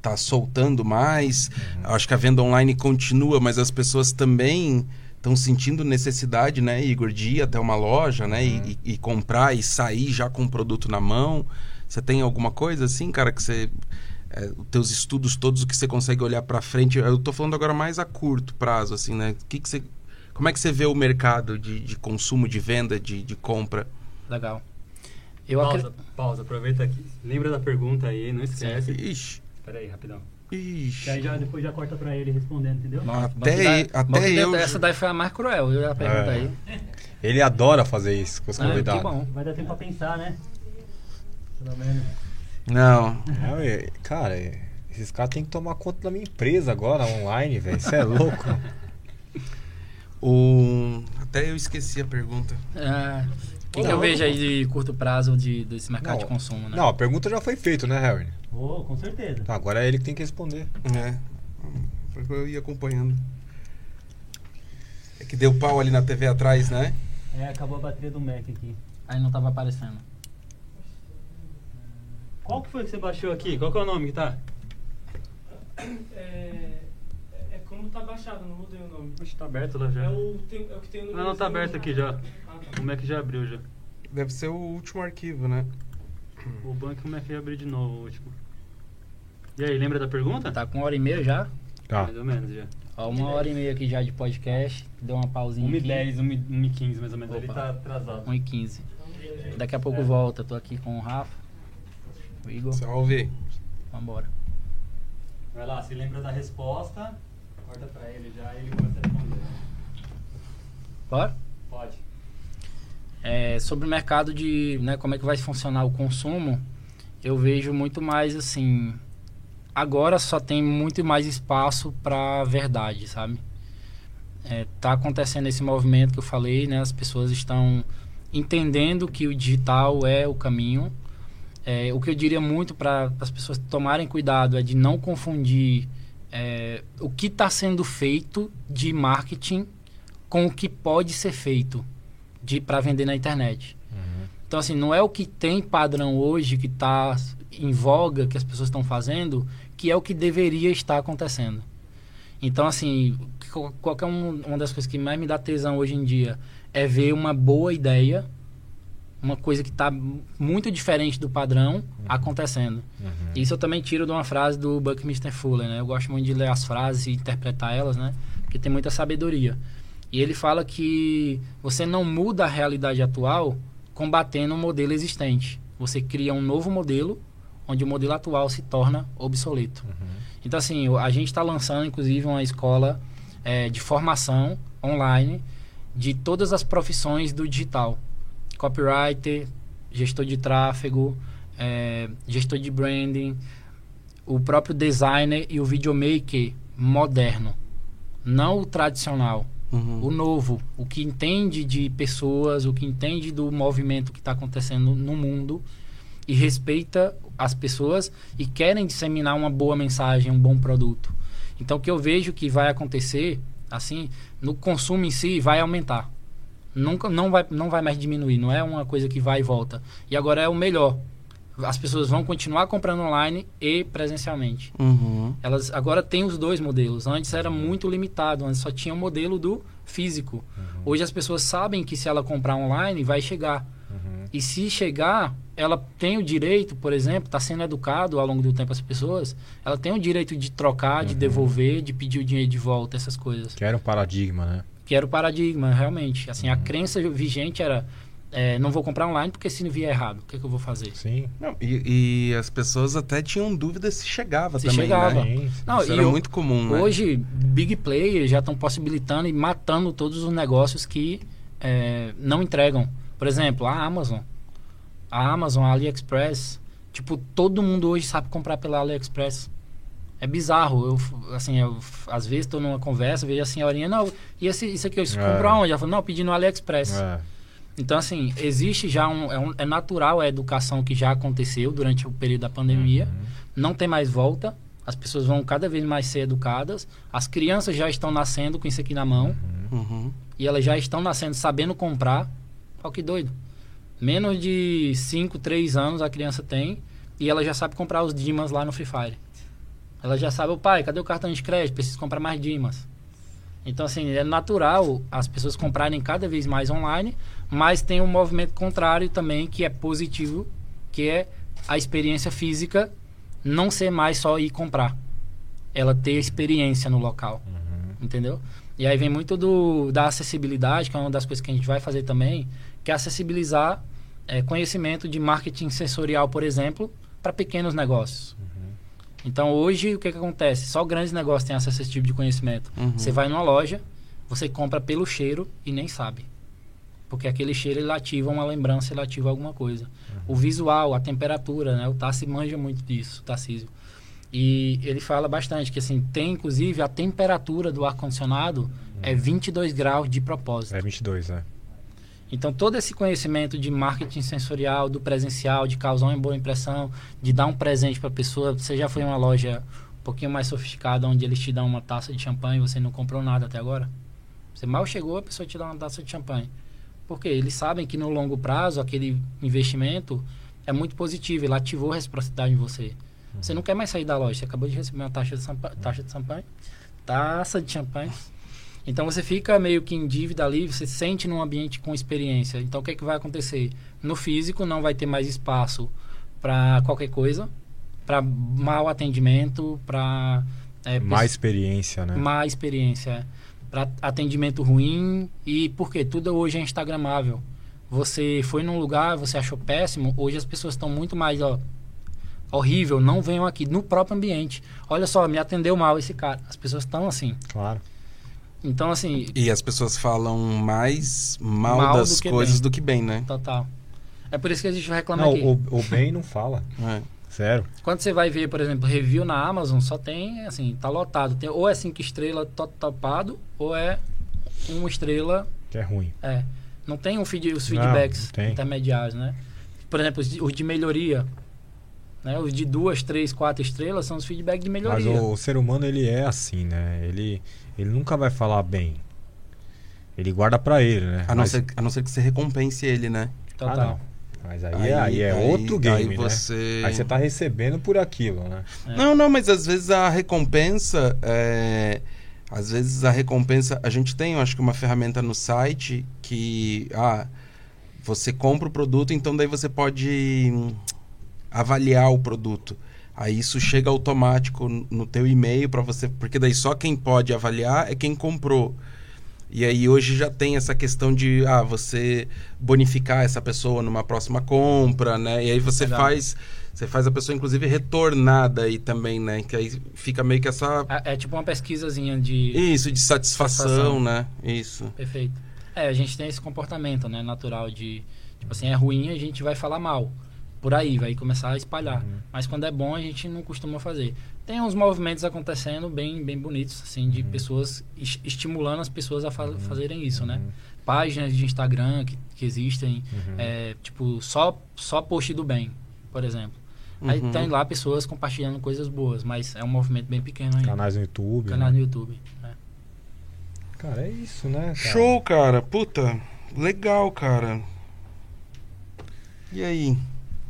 tá soltando mais. Eu Acho que a venda online continua, mas as pessoas também estão sentindo necessidade, né, Igor, de ir até uma loja, né? E, e- e comprar e sair já com o produto na mão. Você tem alguma coisa assim, cara, que você. É, os teus estudos todos, o que você consegue olhar pra frente. Eu tô falando agora mais a curto prazo, assim, né? O que, que você. Como é que você vê o mercado de, de consumo, de venda, de, de compra? Legal. Eu pausa, acredito. pausa, aproveita aqui. Lembra da pergunta aí, não esquece. Ixi, Pera aí, rapidão. ixi. Que aí já, depois já corta pra ele respondendo, entendeu? Até e- até eu- Essa daí foi a mais cruel, eu já pergunta É. aí. Ele adora fazer isso com os Ah, que convidados. bom. Vai dar tempo pra pensar, né? Pelo menos. Não. É, cara, é, esses caras têm que tomar conta da minha empresa agora, online, velho. Isso é louco. O... Até eu esqueci a pergunta. É, o que, eu vejo aí de curto prazo de, desse mercado Não, de consumo, né? Não, a pergunta já foi feita, né, Harry? Oh, com certeza. Tá, agora é ele que tem que responder. É. Eu ia acompanhando. É que deu pau ali na TV atrás, né? É, acabou a bateria do Mac aqui. Aí não tava aparecendo. Qual que foi que você baixou aqui? Qual que é o nome que tá? É como tá baixado, não mudei o nome. Ixi, tá aberto lá já. É o, tem, é o que tem no Não, não, tá aberto aqui já. Ah, tá. O Mac já abriu já. Deve ser o último arquivo, né? O banco o Mac já abriu de novo, o último. E aí, lembra da pergunta? Tá com uma hora e meia já? Tá. Mais ou menos já. Ó, uma hora e meia aqui já de podcast. Deu uma pausinha 1 e aqui. 10, 1 e 15 mais ou menos. Opa. Ele tá atrasado. 1 e 15. Daqui a pouco volta. Tô aqui com o Rafa, o Igor. Salve. Vambora. Vai lá, se lembra da resposta, corta pra ele já ele começa a responder. Bora? Pode. É, sobre o mercado de né, como é que vai funcionar o consumo, eu vejo muito mais assim. Agora só tem muito mais espaço para verdade, sabe? É, tá acontecendo esse movimento que eu falei, né? As pessoas estão entendendo que o digital é o caminho. É, o que eu diria muito para as pessoas tomarem cuidado é de não confundir é, o que está sendo feito de marketing com o que pode ser feito de para vender na internet. Então, assim, não é o que tem padrão hoje, que está em voga, que as pessoas estão fazendo, que é o que deveria estar acontecendo. Então, assim, qual- qualquer um, uma das coisas que mais me dá tesão hoje em dia é ver uma boa ideia, uma coisa que está muito diferente do padrão acontecendo. Isso eu também tiro de uma frase do Buckminster Fuller, né? Eu gosto muito de ler as frases e interpretar elas, né? Porque tem muita sabedoria. E ele fala que você não muda a realidade atual combatendo um modelo existente. Você cria um novo modelo onde o modelo atual se torna obsoleto. Então, assim, a gente está lançando, inclusive, uma escola eh, de formação online de todas as profissões do digital. Copywriter, gestor de tráfego, eh, gestor de branding, o próprio designer e o videomaker moderno. Não o tradicional. Uhum. O novo, o que entende de pessoas, o que entende do movimento que está acontecendo no mundo e respeita as pessoas e querem disseminar uma boa mensagem, um bom produto. Então, o que eu vejo que vai acontecer, assim, no consumo em si, vai aumentar. Nunca, não vai, não vai mais diminuir, não é uma coisa que vai e volta. E agora é o melhor. As pessoas vão continuar comprando online e presencialmente. Uhum. Elas agora têm os dois modelos. Antes era muito limitado, antes só tinha o modelo do físico. Hoje as pessoas sabem que se ela comprar online vai chegar. E se chegar, ela tem o direito, por exemplo, está sendo educado ao longo do tempo as pessoas, ela tem o direito de trocar, de devolver, de pedir o dinheiro de volta, essas coisas. Que era um paradigma, né? Que era o paradigma, realmente. Assim, a crença vigente era é, não vou comprar online porque se não vier errado, o que, que eu vou fazer? Sim. Não, e, e as pessoas até tinham dúvida se chegava Se também, chegava. né? Não, Isso era eu- muito comum, né? Hoje, big players já estão possibilitando e matando todos os negócios que é, não entregam. Por exemplo, a Amazon. A Amazon, a AliExpress. Tipo, todo mundo hoje sabe comprar pela AliExpress. É bizarro. Eu, assim, eu, às vezes estou numa conversa, vejo a senhorinha, não, e esse, isso aqui eu É. compro aonde? Ela falou, não, pedi no AliExpress. É. Então, assim, existe já um é, um. é natural a educação que já aconteceu durante o período da pandemia. Não tem mais volta. As pessoas vão cada vez mais ser educadas. As crianças já estão nascendo com isso aqui na mão. Uhum. E elas já estão nascendo sabendo comprar. Olha que doido. Menos de 5, 3 anos a criança tem. E ela já sabe comprar os Dimas lá no Free Fire. Ela já sabe, o pai, cadê o cartão de crédito? Preciso comprar mais Dimas. Então, assim, é natural as pessoas comprarem cada vez mais online, mas tem um movimento contrário também que é positivo, que é a experiência física não ser mais só ir comprar. Ela ter experiência no local. Entendeu? E aí vem muito do, da acessibilidade, que é uma das coisas que a gente vai fazer também, que é acessibilizar é, conhecimento de marketing sensorial, por exemplo, para pequenos negócios. Então hoje o que, que acontece? Só grandes negócios têm acesso a esse tipo de conhecimento. Uhum. Você vai numa loja, você compra pelo cheiro e nem sabe. Porque aquele cheiro ele ativa uma lembrança, ele ativa alguma coisa. O visual, a temperatura, né? O Tassi manja muito disso, o. E ele fala bastante que assim, tem inclusive a temperatura do ar-condicionado é 22 graus de propósito. É 22, né? Então, todo esse conhecimento de marketing sensorial, do presencial, de causar uma boa impressão, de dar um presente para a pessoa. Você já foi em uma loja um pouquinho mais sofisticada, onde eles te dão uma taça de champanhe e você não comprou nada até agora? Você mal chegou, a pessoa te dá uma taça de champanhe. Porque eles sabem que no longo prazo, aquele investimento é muito positivo, ele ativou a reciprocidade em você. Você não quer mais sair da loja, você acabou de receber uma taxa de, taxa de champanhe, taça de champanhe. Então você fica meio que em dívida ali, você se sente num ambiente com experiência. Então o que, é que vai acontecer? No físico não vai ter mais espaço para qualquer coisa, para mau atendimento, para é, Mais experiência, né? má experiência, para atendimento ruim e porque tudo hoje é instagramável. Você foi num lugar, você achou péssimo, hoje as pessoas estão muito mais ó, horrível, não venham aqui no próprio ambiente. Olha só, me atendeu mal esse cara. As pessoas estão assim. Claro. Então assim, E as pessoas falam mais mal, Mal das do coisas bem. do que bem, né? total. É por isso que a gente reclama Não, aqui. o, o bem não fala. É. Sério. Quando você vai ver, por exemplo, review na Amazon, só tem, assim, tá lotado. Tem, ou é cinco estrelas to- topado, ou é uma estrela, Que é ruim. é. Não tem um feed, os Não, feedbacks não tem. intermediários, né? Por exemplo, os de, os de melhoria. Né? Os de duas, três, quatro estrelas são os feedback de Mas melhoria. o, o ser humano, ele é assim, né? Ele, ele nunca vai falar bem. Ele guarda pra ele, né? A não, Mas- ser, a não ser que você recompense ele, né? Ah, Total. não. Mas aí, aí, é outro game, aí né? você... Aí você tá recebendo por aquilo, né? É. Não, não, mas às vezes a recompensa. é, Às vezes a recompensa. A gente tem, eu acho que, uma ferramenta no site que. Ah, você compra o produto, então daí você pode hum, avaliar o produto. Aí isso chega automático no teu e-mail para você, porque daí só quem pode avaliar é quem comprou. E aí hoje já tem essa questão de ah, você bonificar essa pessoa numa próxima compra, né? E aí você Legal. faz você faz a pessoa inclusive retornada aí também, né? Que aí fica meio que essa É, é tipo uma pesquisazinha de. isso de satisfação, Satisfação. né? Isso. Perfeito. É, a gente tem esse comportamento, né, natural de, tipo assim, é ruim, a gente vai falar mal. Por aí, vai começar a espalhar. Uhum. Mas quando é bom, a gente não costuma fazer. Tem uns movimentos acontecendo bem, bem bonitos, assim, de pessoas es- estimulando as pessoas a fa- fazerem isso, né? Páginas de Instagram que, que existem, Uhum. é, tipo, só, só post do bem, por exemplo. Aí Uhum. tem lá pessoas compartilhando coisas boas, mas é um movimento bem pequeno ainda. Canais no YouTube. Canal né? no YouTube. né? Cara, é isso, né? cara? Show, cara. Puta, legal, cara. E aí?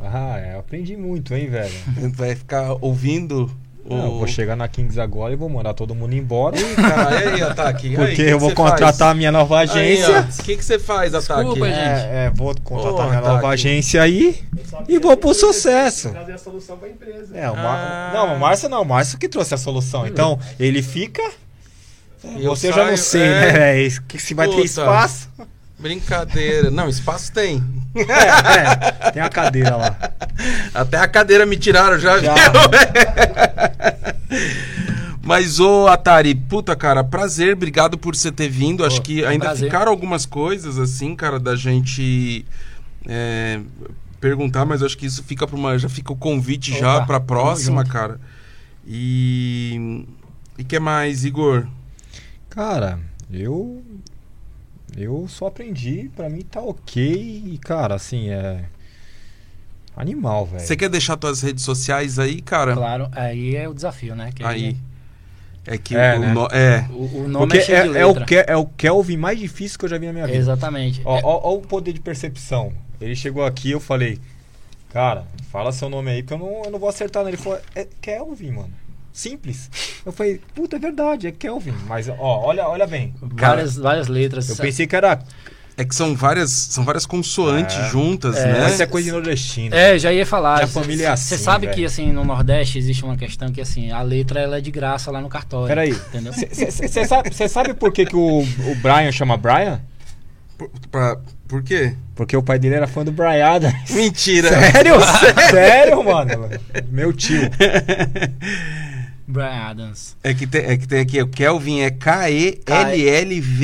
Ah, é, eu aprendi muito, hein, velho? Vai ficar ouvindo o. Não, eu vou chegar na Kings agora e vou mandar todo mundo embora. Ih, cara, e aí, Ataque? Porque eu vou contratar a minha nova agência. O que, que você faz, Ataque? Desculpa, gente. É, é, vou contratar Porra, minha tá nova agência aí. E vou pro sucesso. Trazer a solução pra empresa. É, o Mar... Ah. Não, o Márcio não, o Márcio que trouxe a solução. Então, ele fica. E eu Você eu já não saio- sei, é. né? Que se vai ter Puta. espaço. Brincadeira. Não, espaço tem. É, é, tem a cadeira lá. Até a cadeira me tiraram já, Já. viu? Mas, ô Atari, puta, cara, prazer, obrigado por você ter vindo. Acho Pô, que é um ainda prazer. ficaram algumas coisas, assim, cara, da gente é, perguntar, mas acho que isso fica pra uma. Já fica o convite já Opa, pra tamo próxima, cara. E. E que mais, Igor? Cara, eu. Eu só aprendi, pra mim tá ok. E, cara, assim, é. Animal, velho. Você quer deixar tuas redes sociais aí, cara? Claro, aí é o desafio, né? Que Aí. É que É, o, né? no- é. O, o nome Porque é cheio de é, é o letra. Ke- é o Kelvin mais difícil que eu já vi na minha vida. Exatamente. Ó, É- ó, ó o poder de percepção. Ele chegou aqui eu falei, cara, fala seu nome aí que eu não, eu não vou acertar. nele. Ele falou, é Kelvin, mano. Simples. Eu falei, puta, é verdade, é Kelvin. Mas, ó, olha, olha bem. várias, várias letras. Eu pensei que era. É que são várias, são várias consoantes É. juntas, É. né? Mas isso é coisa de nordestino. É, já ia falar. Minha família é Você assim, sabe velho. que assim no Nordeste existe uma questão que assim a letra ela é de graça lá no cartório. Peraí. entendeu? Você sabe, cê sabe por que, que o, o Brian chama Brian? Por, pra- por quê? Porque o pai dele era fã do Brian Adams. Mentira! Sério? Sério, mano? Meu tio. Brian Adams. É que, tem, é que tem aqui, o Kelvin é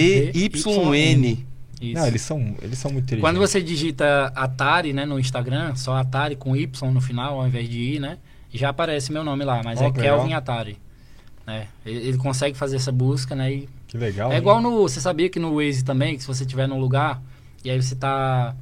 K-E-L-L-V-Y-N. Isso. Não, eles são, eles são muito inteligentes. Quando você digita Atari, né, no Instagram, só Atari com Y no final, ao invés de I, né? Já aparece meu nome lá, mas Ó, é que Kelvin legal. Atari. né? Ele, ele consegue fazer essa busca, né? E Que legal. é hein? igual no. Você sabia que no Waze também, que se você estiver num lugar e aí você tá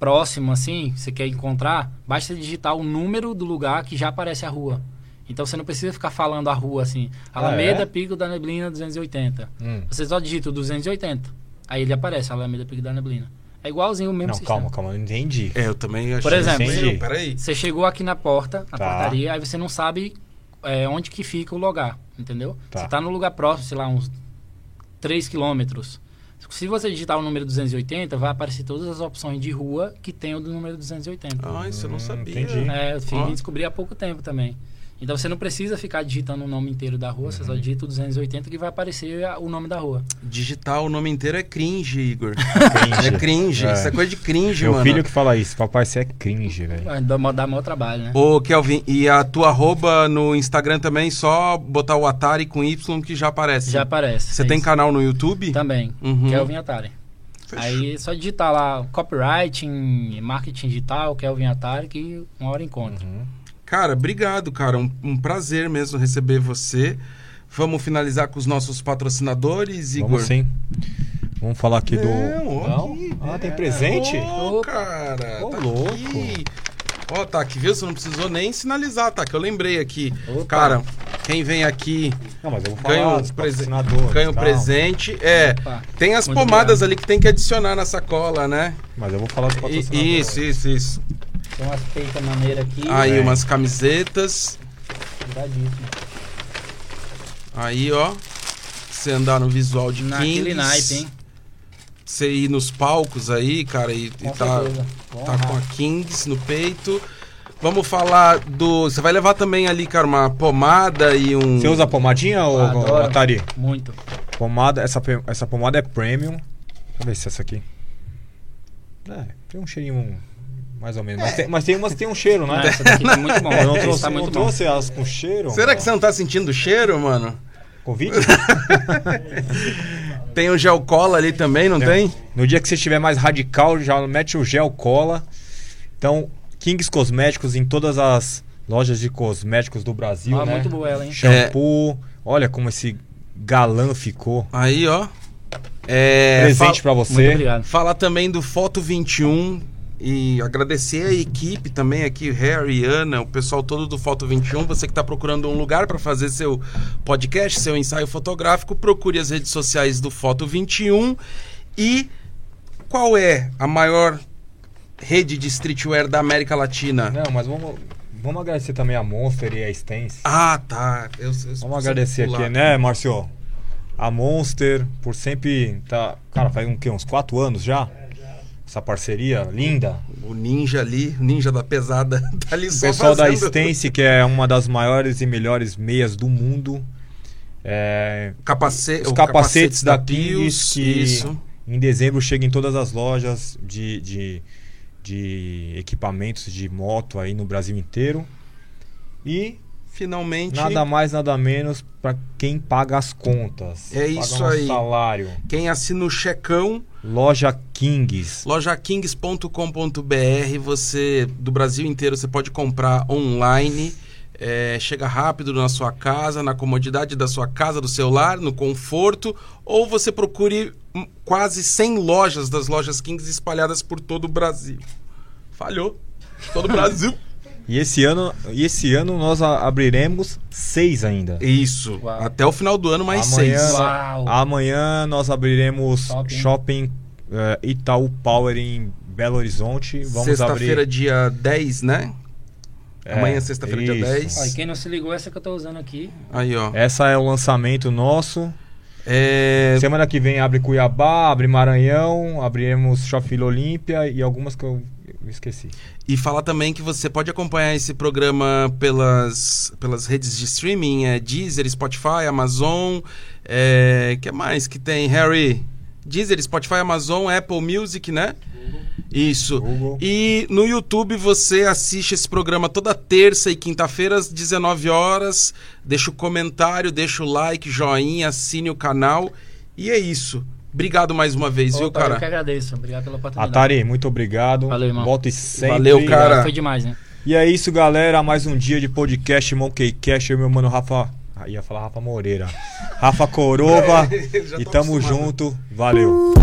próximo assim, você quer encontrar, basta digitar o número do lugar que já aparece a rua. Então você não precisa ficar falando a rua assim. Ah, Alameda, é? Pico da Neblina 280. Hum. Você só digita o 280. Aí ele aparece, Alameda, Pico da Neblina. É igualzinho o mesmo Não, sistema. calma, calma, eu não entendi. É, eu também achei. Por exemplo, Entendi. Peraí. Você chegou aqui na porta, na Tá. portaria, aí você não sabe é, onde que fica o lugar, entendeu? Tá. Você tá no lugar próximo, sei lá, uns 3 quilômetros. Se você digitar o número 280, vai aparecer todas as opções de rua que tem o do número 280. Ah, isso eu não Hum, sabia. entendi. É, eu fui Ó. descobrir há pouco tempo também. Então você não precisa ficar digitando o nome inteiro da rua, você Uhum. só digita o 280 que vai aparecer o nome da rua. Digitar o nome inteiro é cringe, Igor. Cringe. É cringe. É. Isso é coisa de cringe, Meu mano. filho que fala isso. Papai, você é cringe, velho. Dar, dá maior trabalho, né? Ô, Kelvin, e a tua arroba no Instagram também, só botar o Atari com Y que já aparece. Já aparece. Você é tem isso. canal no YouTube? Também. Uhum. Kelvin Atari. Fechou. Aí é só digitar lá copywriting, marketing digital, Kelvin Atari, que uma hora encontra. Uhum. Cara, obrigado, cara. Um, um prazer mesmo receber você. Vamos finalizar com os nossos patrocinadores, Igor. Vamos sim. Vamos falar aqui do. Não, ó Não? aqui. Ah, tem presente? Ô, Opa. cara. Ô, tá louco. aqui. Ó, tá, que viu? Você não precisou nem sinalizar, tá? Que eu lembrei aqui. Opa. Cara, quem vem aqui Não, mas eu vou falar ganha um, prese- ganha um presente. É, Opa. tem as Muito pomadas obrigado. ali que tem que adicionar na sacola, né? Mas eu vou falar dos patrocinadores. Isso, isso, isso. Tem umas peitas maneiras aqui. Aí É. umas camisetas. Iradíssimo. Aí, ó. Você andar no visual de Naquele Kings. naipe, hein? Você ir nos palcos aí, cara, e, e Com tá, certeza. tá Honrar. com a Kings no peito. Vamos falar do. Você vai levar também ali, cara, uma pomada e um. Você usa pomadinha, ou Adoro. Atari? Muito. Pomada, essa, essa pomada é premium. Deixa eu ver se é essa aqui. É, tem um cheirinho mais ou menos. Mas, tem, mas tem umas que tem um cheiro, né? Ah, essa daqui tá muito bom. Eu não trouxe, tá não muito bom. trouxe elas com cheiro? Será que você não tá sentindo o cheiro, mano? Covid? Tem o gel cola ali também, não tem? No dia que você estiver mais radical, já mete o gel cola. Então, Kings Cosméticos em todas as lojas de cosméticos do Brasil, Ah, né? muito boa ela, hein? Shampoo. Olha como esse galã ficou. Aí, ó. É, Presente fa- pra Muito você. obrigado. Falar também do Foto 21 e agradecer a equipe também aqui, Harry, Ana, o pessoal todo do Foto 21. Você que está procurando um lugar para fazer seu podcast, seu ensaio fotográfico, procure as redes sociais do Foto 21. E qual é a maior rede de streetwear da América Latina? Não, mas vamos, vamos agradecer também a Monster e a Stance. Ah, tá. Eu, eu- Vamos agradecer pular. aqui, né, Márcio? A Monster, por sempre tá. Cara, faz um, quê? uns quatro anos já? Essa parceria linda. O ninja ali, o ninja da pesada, tá ali O só pessoal da fazendo- Stance, que é uma das maiores e melhores meias do mundo. É, Capace... Os o capacetes da Pius, Kings que Isso. em dezembro chega em todas as lojas de, de, de equipamentos de moto aí no Brasil inteiro. E Finalmente. nada mais, nada menos para quem paga as contas. É isso aí. salário. Quem assina o checão, Loja Kings. lojakings.com.br, você do Brasil inteiro você pode comprar online. é, chega rápido na sua casa, na comodidade da sua casa, do seu lar, no conforto, ou você procure hum, quase 100 lojas das lojas Kings espalhadas por todo o Brasil. Falhou. Todo o Brasil. E esse ano, e esse ano nós abriremos seis ainda. Isso. Uau. Até o final do ano, mais Amanhã- seis. Uau! Amanhã nós abriremos Top? Shopping eh, Itaú Power em Belo Horizonte. Vamos Sexta-feira, abrir. dia 10, né? É, amanhã, sexta-feira, dia isso. 10. Ó, e quem não se ligou, essa que eu tô usando aqui. Aí, ó. Essa é o lançamento nosso. É, Semana que vem abre Cuiabá, abre Maranhão, abriremos Shopping Olímpia e algumas que eu esqueci. E falar também que você pode acompanhar esse programa pelas, pelas redes de streaming, é Deezer, Spotify, Amazon, é, que mais que tem, Harry? Deezer, Spotify, Amazon, Apple Music, né? Isso. Google. E no YouTube você assiste esse programa toda terça e quinta-feira às 19 horas. Deixa o comentário, deixa o like, joinha, assine o canal. E é isso. Obrigado mais uma vez, viu, Opa, Eu que cara? agradeço. Obrigado pela oportunidade. Atari, muito obrigado. Valeu, irmão. Volte sempre. Valeu, cara. Obrigado, Foi demais, né? E é isso, galera. Mais um dia de podcast Monkey Cash. Eu e meu mano Rafa. Ah, ia falar Rafa Moreira. Rafa Corova. E tamo acostumado. junto. Valeu.